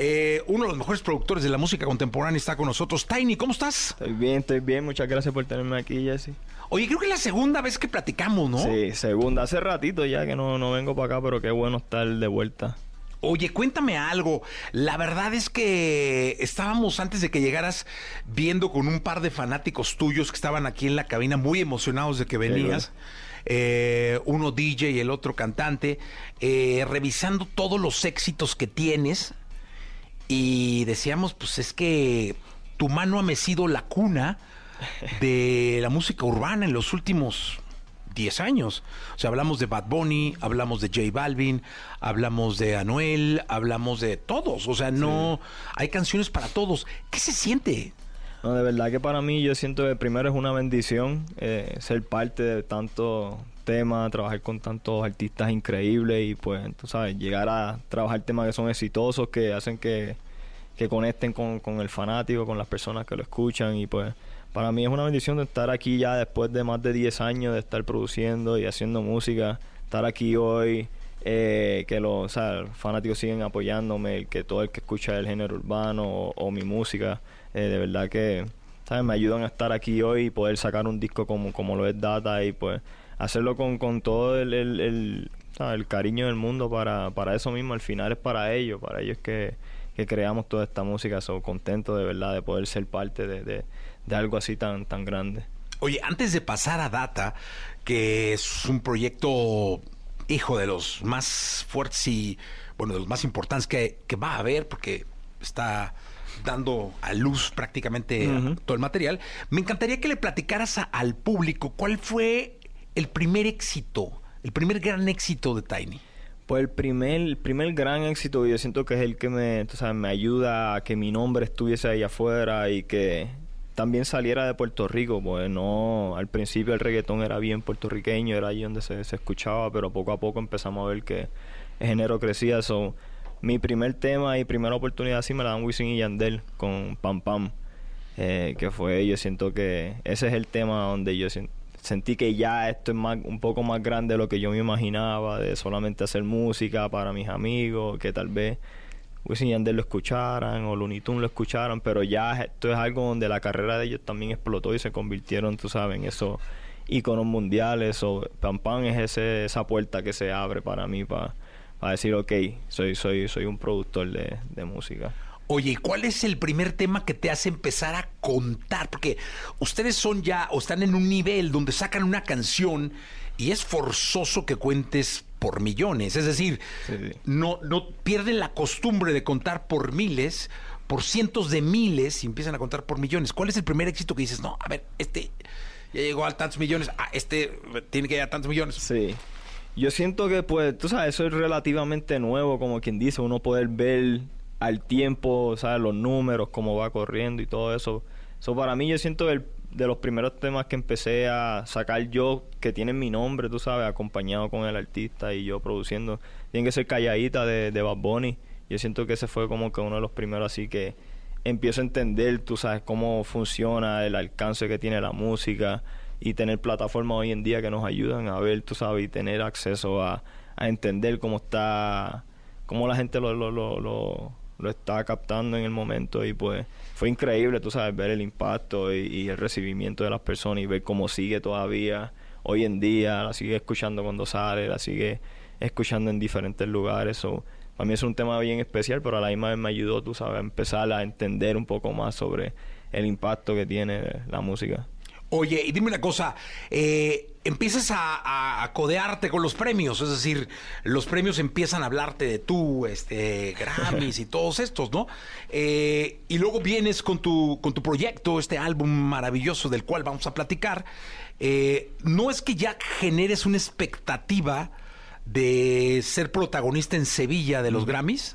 Eh, uno de los mejores productores de la música contemporánea está con nosotros. Tiny, ¿cómo estás? Estoy bien, estoy bien. Muchas gracias por tenerme aquí, Jesse. Oye, creo que es la segunda vez que platicamos, ¿no? Sí, segunda. Hace ratito ya que no, no vengo para acá, pero qué bueno estar de vuelta. Oye, cuéntame algo. La verdad es que estábamos antes de que llegaras viendo con un par de fanáticos tuyos que estaban aquí en la cabina muy emocionados de que venías. Eh, uno DJ y el otro cantante, eh, revisando todos los éxitos que tienes y decíamos, pues es que tu mano ha mecido la cuna de la música urbana en los últimos 10 años. O sea, hablamos de Bad Bunny, hablamos de J Balvin, hablamos de Anuel, hablamos de todos. O sea, no hay canciones para todos. ¿Qué se siente? No, de verdad que para mí yo siento que primero es una bendición eh, ser parte de tantos temas, trabajar con tantos artistas increíbles y pues, tú sabes, llegar a trabajar temas que son exitosos, que hacen que, que conecten con, con el fanático, con las personas que lo escuchan y pues para mí es una bendición de estar aquí ya después de más de 10 años de estar produciendo y haciendo música, estar aquí hoy, eh, que los fanáticos siguen apoyándome, que todo el que escucha el género urbano o, o mi música, eh, de verdad que ¿sabes? me ayudan a estar aquí hoy y poder sacar un disco como, como lo es Data y pues hacerlo con, con todo el, el, el, el cariño del mundo para, para eso mismo, al final es para ellos, para ellos que, que creamos toda esta música. Soy contento de verdad de poder ser parte de, de, de algo así tan, tan grande. Oye, antes de pasar a Data, que es un proyecto, hijo, de los más fuertes y, bueno, de los más importantes que, que va a haber, porque está dando a luz prácticamente todo el material, me encantaría que le platicaras a- al público cuál fue el primer éxito, el primer gran éxito de Tiny. Pues el primer, el primer gran éxito yo siento que es el que me, me ayuda a que mi nombre estuviese ahí afuera y que también saliera de Puerto Rico, pues no, al principio el reggaetón era bien puertorriqueño, era allí donde se, se escuchaba, pero poco a poco empezamos a ver que el género crecía. So, mi primer tema y primera oportunidad sí me la dan Wisin y Yandel con Pam Pam, eh, que fue, yo siento que ese es el tema donde yo sien- sentí que ya esto es más, un poco más grande de lo que yo me imaginaba, de solamente hacer música para mis amigos, que tal vez Wisin Yandel lo escucharan o Looney Tunes lo escucharan, pero ya esto es algo donde la carrera de ellos también explotó y se convirtieron, tú sabes, en esos íconos mundiales o Pam Pam es ese, esa puerta que se abre para mí para, decir, ok, soy, soy, soy un productor de música. Oye, ¿y ¿cuál es el primer tema que te hace empezar a contar? Porque ustedes son ya o están en un nivel donde sacan una canción y es forzoso que cuentes por millones. Es decir, no, no pierden la costumbre de contar por miles, por cientos de miles y empiezan a contar por millones. ¿Cuál es el primer éxito que dices, no, a ver, este ya llegó a tantos millones, ah, este tiene que llegar a tantos millones? Sí. Yo siento que, pues, tú sabes, eso es relativamente nuevo, como quien dice, uno poder ver al tiempo, ¿sabes? Los números, cómo va corriendo y todo eso. Eso para mí yo siento el- de los primeros temas que empecé a sacar yo, que tienen mi nombre, tú sabes, acompañado con el artista y yo produciendo, tiene que ser Calladita de, de Bad Bunny. Yo siento que ese fue como que uno de los primeros así que empiezo a entender, tú sabes, cómo funciona el alcance que tiene la música y tener plataformas hoy en día que nos ayudan a ver, tú sabes, y tener acceso a, a entender cómo está, cómo la gente lo, lo, lo, lo, lo está captando en el momento y pues fue increíble, tú sabes, ver el impacto y, y el recibimiento de las personas y ver cómo sigue todavía hoy en día, la sigue escuchando cuando sale, la sigue escuchando en diferentes lugares. So, para mí es un tema bien especial, pero a la misma vez me ayudó, tú sabes, a empezar a entender un poco más sobre el impacto que tiene la música. Oye, y dime una cosa, eh, empiezas a, a- a codearte con los premios, es decir, los premios empiezan a hablarte de tú, este, Grammys y todos estos, ¿no? Eh, y luego vienes con tu, con tu proyecto, este álbum maravilloso del cual vamos a platicar. Eh, no es que ya generes una expectativa de ser protagonista en Sevilla de los Grammys.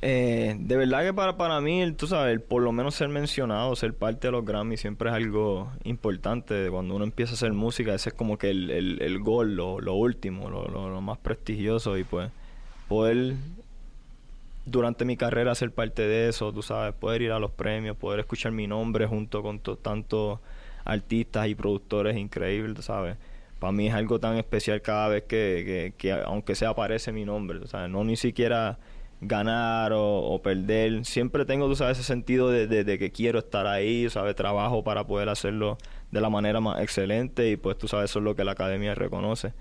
Eh, de verdad que para, para mí, tú sabes, por lo menos ser mencionado, ser parte de los Grammys siempre es algo importante. Cuando uno empieza a hacer música, ese es como que el, el, el gol, lo, lo último, lo, lo- más prestigioso y pues poder durante mi carrera ser parte de eso, tú sabes, poder ir a los premios, poder escuchar mi nombre junto con to- tantos artistas y productores increíbles, tú sabes. Para mí es algo tan especial cada vez que, que, que aunque sea aparece mi nombre, tú sabes, no ni siquiera ganar o, perder, siempre tengo, tú sabes, ese sentido de, que quiero estar ahí, sabes, trabajo para poder hacerlo de la manera más excelente y pues tú sabes, eso es lo que la academia reconoce.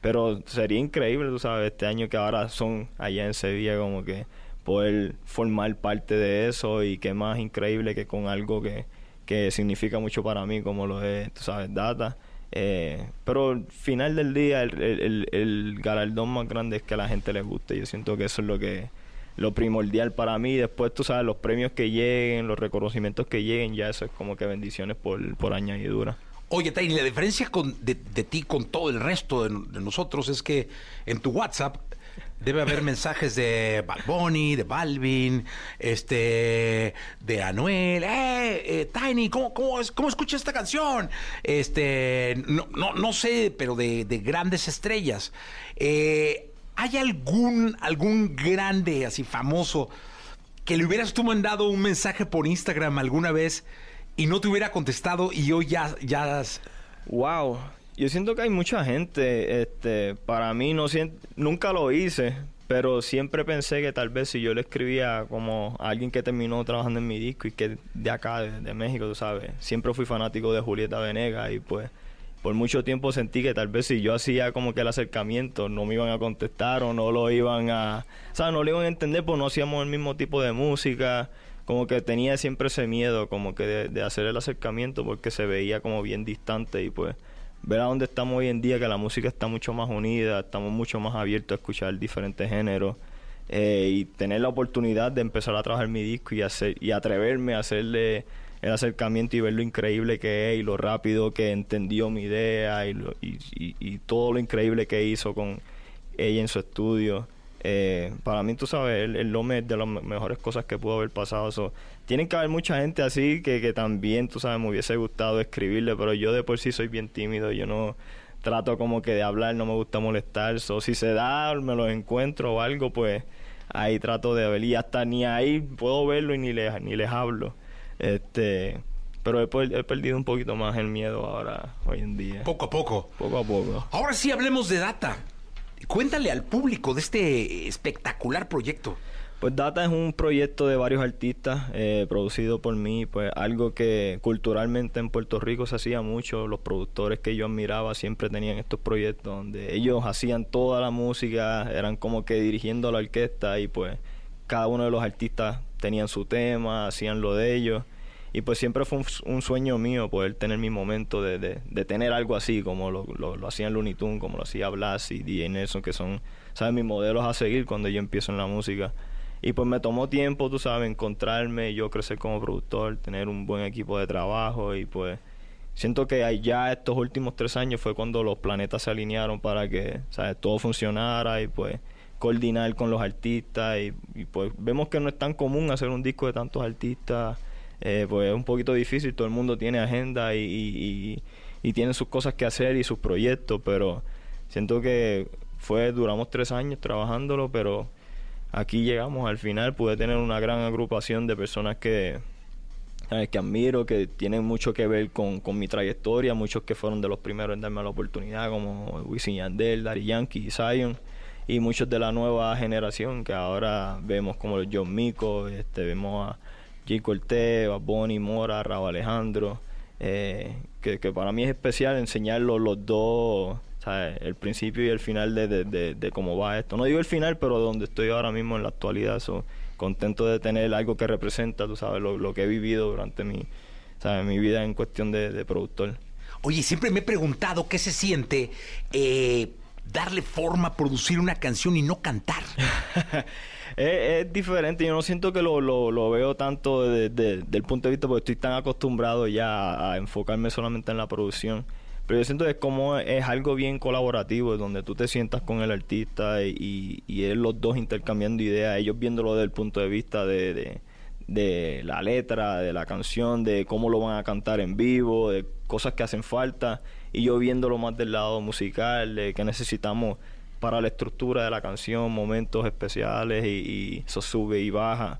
Pero sería increíble, tú sabes, este año que ahora son allá en Sevilla, como que poder formar parte de eso y qué más increíble que con algo que, que significa mucho para mí, como lo es, tú sabes, Data. Eh, pero al final del día, el, el, el- el galardón más grande es que a la gente le guste. Yo siento que eso es lo que lo primordial para mí. Después, tú sabes, los premios que lleguen, los reconocimientos que lleguen, ya eso es como que bendiciones por, por añadidura. Oye, Tiny, la diferencia con, de, de ti con todo el resto de, nosotros es que en tu WhatsApp debe haber mensajes de Bad Bunny, de Balvin, este, de Anuel. ¡Eh, eh, Tiny, ¿cómo, cómo, cómo escuchas esta canción? Este, no, no, no sé, pero de, de grandes estrellas. Eh, ¿Hay algún, algún grande, así famoso, que le hubieras tú mandado un mensaje por Instagram alguna vez y no te hubiera contestado y hoy ya, ya Wow, yo siento que hay mucha gente, este, para mí no sien- nunca lo hice, pero siempre pensé que tal vez si yo le escribía como a alguien que terminó trabajando en mi disco y que de acá, de, de México, tú sabes, siempre fui fanático de Julieta Venegas y pues por mucho tiempo sentí que tal vez si yo hacía como que el acercamiento no me iban a contestar o no lo iban a, o sea, no lo iban a entender pues no hacíamos el mismo tipo de música, como que tenía siempre ese miedo como que de, de hacer el acercamiento porque se veía como bien distante y pues ver a dónde estamos hoy en día, que la música está mucho más unida, estamos mucho más abiertos a escuchar diferentes géneros eh, y tener la oportunidad de empezar a trabajar mi disco y hacer y atreverme a hacerle el acercamiento y ver lo increíble que es y lo rápido que entendió mi idea y, lo- y, y- y todo lo increíble que hizo con ella en su estudio. Eh, para mí, tú sabes, el, el es de las me- mejores cosas que pudo haber pasado. So, tienen que haber mucha gente así que, que también, tú sabes, me hubiese gustado escribirle, pero yo de por sí soy bien tímido, yo no trato como que de hablar, no me gusta molestar. So, si se da, me los encuentro o algo, pues ahí trato de ver. Y hasta ni ahí puedo verlo y ni les, ni les hablo. Este, pero he, per- he perdido un poquito más el miedo ahora, hoy en día. Poco a poco. Poco a poco. Ahora sí hablemos de Data. Cuéntale al público de este espectacular proyecto. Pues Data es un proyecto de varios artistas eh, producido por mí, pues algo que culturalmente en Puerto Rico se hacía mucho, los productores que yo admiraba siempre tenían estos proyectos donde ellos hacían toda la música, eran como que dirigiendo la orquesta y pues cada uno de los artistas tenían su tema, hacían lo de ellos y pues siempre fue un, sueño mío poder tener mi momento de, de, de tener algo así como lo, lo, hacían Looney Tunes, como lo hacía Blas y DJ Nelson que son, sabes, mis modelos a seguir cuando yo empiezo en la música. Y pues me tomó tiempo, tú sabes, encontrarme, yo crecer como productor, tener un buen equipo de trabajo y pues siento que allá estos últimos tres años fue cuando los planetas se alinearon para que, ¿sabes? Todo funcionara y pues coordinar con los artistas y, pues vemos que no es tan común hacer un disco de tantos artistas, eh, pues es un poquito difícil, todo el mundo tiene agenda y, tiene sus cosas que hacer y sus proyectos, pero siento que fue, duramos tres años trabajándolo, pero aquí llegamos al final, pude tener una gran agrupación de personas que, que admiro, que tienen mucho que ver con, con mi trayectoria, muchos que fueron de los primeros en darme la oportunidad, como Wisin Yandel, Daddy Yankee Zion, y muchos de la nueva generación que ahora vemos como los John Mico, este, vemos a J. Cortez, a Bonnie Mora, Raúl Alejandro, eh, que, que para mí es especial enseñarlos los dos ¿sabes? el principio y el final de, de, de, cómo va esto. No digo el final, pero donde estoy ahora mismo en la actualidad. So, contento de tener algo que representa, tú sabes, lo, lo que he vivido durante mi, ¿sabes? mi vida en cuestión de productor. Oye, siempre me he preguntado qué se siente eh, darle forma, producir una canción y no cantar. es, diferente, yo no siento que lo, lo, veo tanto desde de, del punto de vista porque estoy tan acostumbrado ya a, a enfocarme solamente en la producción pero yo siento que es como es algo bien colaborativo, donde tú te sientas con el artista y, y, y los dos intercambiando ideas, ellos viéndolo desde el punto de vista de, la letra, de la canción, de cómo lo van a cantar en vivo, de cosas que hacen falta, y yo viéndolo más del lado musical, de que necesitamos para la estructura de la canción, momentos especiales y, eso sube y baja.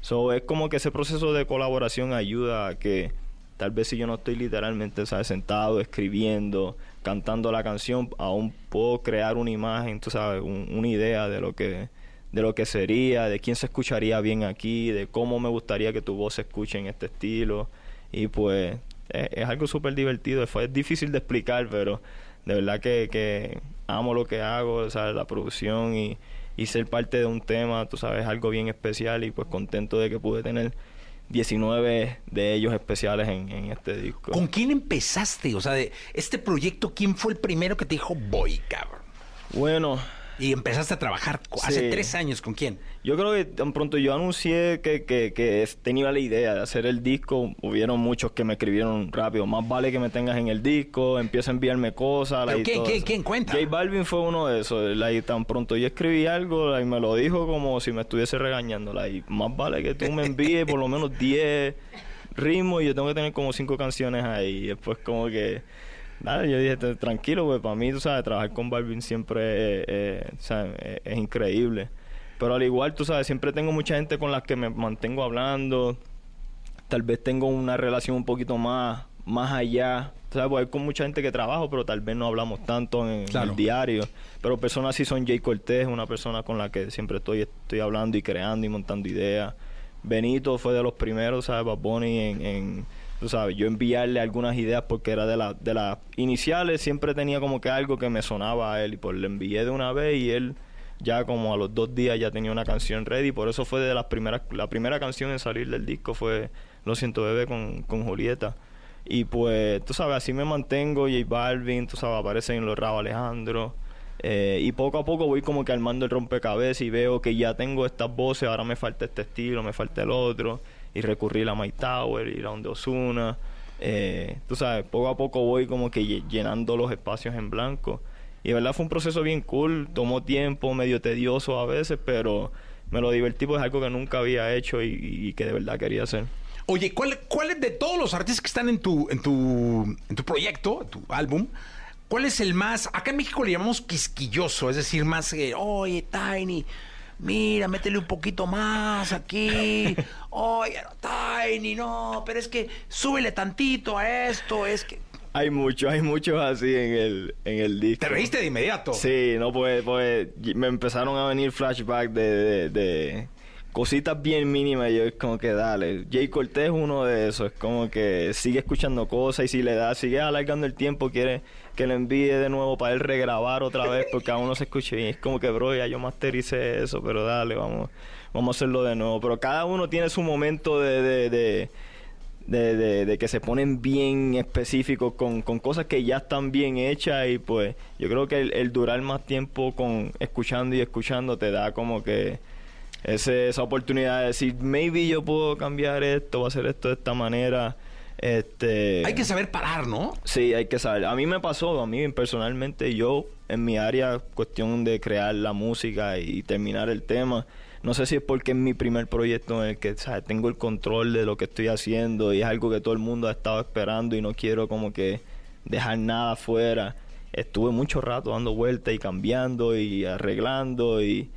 So, es como que ese proceso de colaboración ayuda a que tal vez si yo no estoy literalmente ¿sabes? sentado escribiendo, cantando la canción, aún puedo crear una imagen, tú sabes, un, una idea de lo que de lo que sería, de quién se escucharía bien aquí, de cómo me gustaría que tu voz se escuche en este estilo y pues es, es algo súper divertido, fue es difícil de explicar, pero de verdad que, que amo lo que hago, ¿sabes? la producción y, y ser parte de un tema, tú sabes, algo bien especial y pues contento de que pude tener 19 de ellos especiales en, en, este disco. ¿Con quién empezaste? O sea, de este proyecto, ¿quién fue el primero que te dijo voy, cabrón? Bueno. Y empezaste a trabajar hace sí. tres años, ¿con quién? Yo creo que tan pronto yo anuncié que, que, que, tenía la idea de hacer el disco, hubieron muchos que me escribieron rápido, más vale que me tengas en el disco, empieza a enviarme cosas. ¿Pero quién, quién, quién cuenta? J Balvin fue uno de esos, la, y tan pronto yo escribí algo y me lo dijo como si me estuviese regañando, la, y más vale que tú me envíes por lo menos 10 ritmos y yo tengo que tener como 5 canciones ahí, y después como que... Yo dije, tranquilo, pues para mí, tú sabes, trabajar con Balvin siempre eh, eh, ¿sabes? Es, es, increíble. Pero al igual, tú sabes, siempre tengo mucha gente con la que me mantengo hablando. Tal vez tengo una relación un poquito más, más allá. ¿Sabes? Pues hay con mucha gente que trabajo, pero tal vez no hablamos tanto en, claro. en el diario. Pero personas así son Jay Cortés, una persona con la que siempre estoy, estoy hablando y creando y montando ideas. Benito fue de los primeros, ¿sabes? Bad Bunny en, en tú sabes, yo enviarle algunas ideas porque era de, la, de las iniciales, siempre tenía como que algo que me sonaba a él y pues le envié de una vez y él ya como a los dos días ya tenía una canción ready, por eso fue de las primeras, la primera canción en salir del disco fue Lo siento bebé con, con Julieta. Y pues, tú sabes, así me mantengo, J Balvin, tú sabes, aparece en los Rabo Alejandro. Eh, y poco a poco voy como que armando el rompecabezas y veo que ya tengo estas voces, ahora me falta este estilo, me falta el otro. Y recurrí a My Tower, ir a donde Osuna. Eh, tú sabes, poco a poco voy como que llenando los espacios en blanco. Y de verdad fue un proceso bien cool, tomó tiempo, medio tedioso a veces, pero me lo divertí porque es algo que nunca había hecho y, que de verdad quería hacer. Oye, ¿cuál, ¿cuál es de todos los artistas que están en tu, en tu, en tu proyecto, tu álbum? ¿Cuál es el más, acá en México le llamamos quisquilloso, es decir, más, eh, oye, Tiny, mira, métele un poquito más aquí, oye, Tiny, no, pero es que súbele tantito a esto, es que... Hay muchos, hay muchos así en el, en el disco. ¿Te reíste de inmediato? Sí, no, pues, pues me empezaron a venir flashbacks de, de cositas bien mínimas yo es como que dale Jay Cortés es uno de esos es como que sigue escuchando cosas y si le da sigue alargando el tiempo quiere que le envíe de nuevo para él regrabar otra vez porque aún no se escuche bien es como que bro ya yo mastericé eso pero dale vamos vamos a hacerlo de nuevo pero cada uno tiene su momento de, de, de de, que se ponen bien específicos con, con, cosas que ya están bien hechas y pues yo creo que el, el durar más tiempo con escuchando y escuchando te da como que ese, esa oportunidad de decir, maybe yo puedo cambiar esto, o hacer esto de esta manera. Este, hay que saber parar, ¿no? Sí, hay que saber. A mí me pasó, a mí personalmente, yo en mi área, cuestión de crear la música y terminar el tema, no sé si es porque es mi primer proyecto en el que tengo el control de lo que estoy haciendo y es algo que todo el mundo ha estado esperando y no quiero como que dejar nada afuera. Estuve mucho rato dando vueltas y cambiando y arreglando y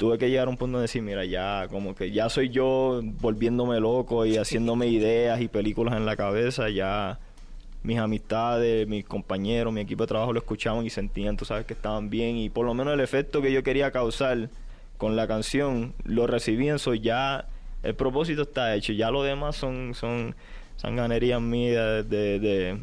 tuve que llegar a un punto de decir, mira, ya como que ya soy yo volviéndome loco y haciéndome ideas y películas en la cabeza, ya mis amistades, mis compañeros, mi equipo de trabajo lo escuchaban y sentían, tú sabes, que estaban bien y por lo menos el efecto que yo quería causar con la canción lo recibían, soy ya el propósito está hecho, ya lo demás son son sanganerías mías de de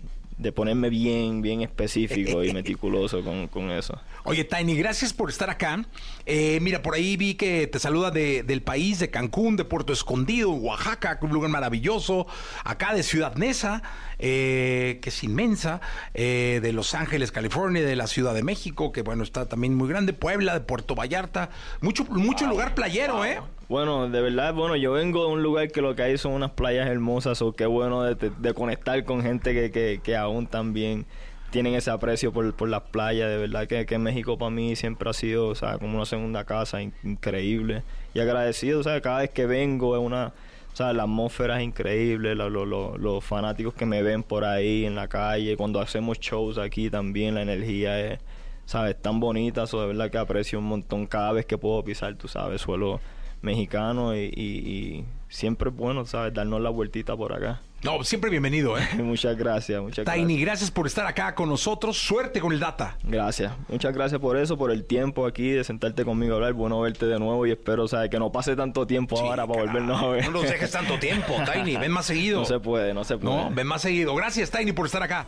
ponerme bien, bien específico y meticuloso con, con, eso. Oye, Tiny, gracias por estar acá. Eh, mira, por ahí vi que te saluda de, del país, de Cancún, de Puerto Escondido, Oaxaca, un lugar maravilloso, acá de Ciudad Neza, eh, que es inmensa, eh, de Los Ángeles, California, de la Ciudad de México, que bueno, está también muy grande, Puebla, de Puerto Vallarta, mucho, mucho lugar playero, ¿eh? Bueno, de verdad, bueno, yo vengo de un lugar que lo que hay son unas playas hermosas, o qué bueno de, conectar con gente que, que, que, aún también tienen ese aprecio por, por las playas. De verdad que, que México para mí siempre ha sido, o sea, como una segunda casa increíble. Y agradecido, o sea, cada vez que vengo es una, o sea, la atmósfera es increíble, los fanáticos que me ven por ahí en la calle, cuando hacemos shows aquí también, la energía es, ¿sabes? Tan bonita, o de verdad que aprecio un montón cada vez que puedo pisar, tú sabes, suelo mexicano y, siempre es bueno, ¿sabes? Darnos la vueltita por acá. No, siempre bienvenido, ¿eh? muchas gracias, muchas gracias. Tiny, gracias por estar acá con nosotros. Suerte con el data. Gracias. Muchas gracias por eso, por el tiempo aquí, de sentarte conmigo a hablar. Bueno verte de nuevo y espero, ¿sabes? Que no pase tanto tiempo ahora para volvernos a ver. No nos dejes tanto tiempo, Tiny. Ven más seguido. No se puede, no se puede. No, ven más seguido. Gracias, Tiny, por estar acá.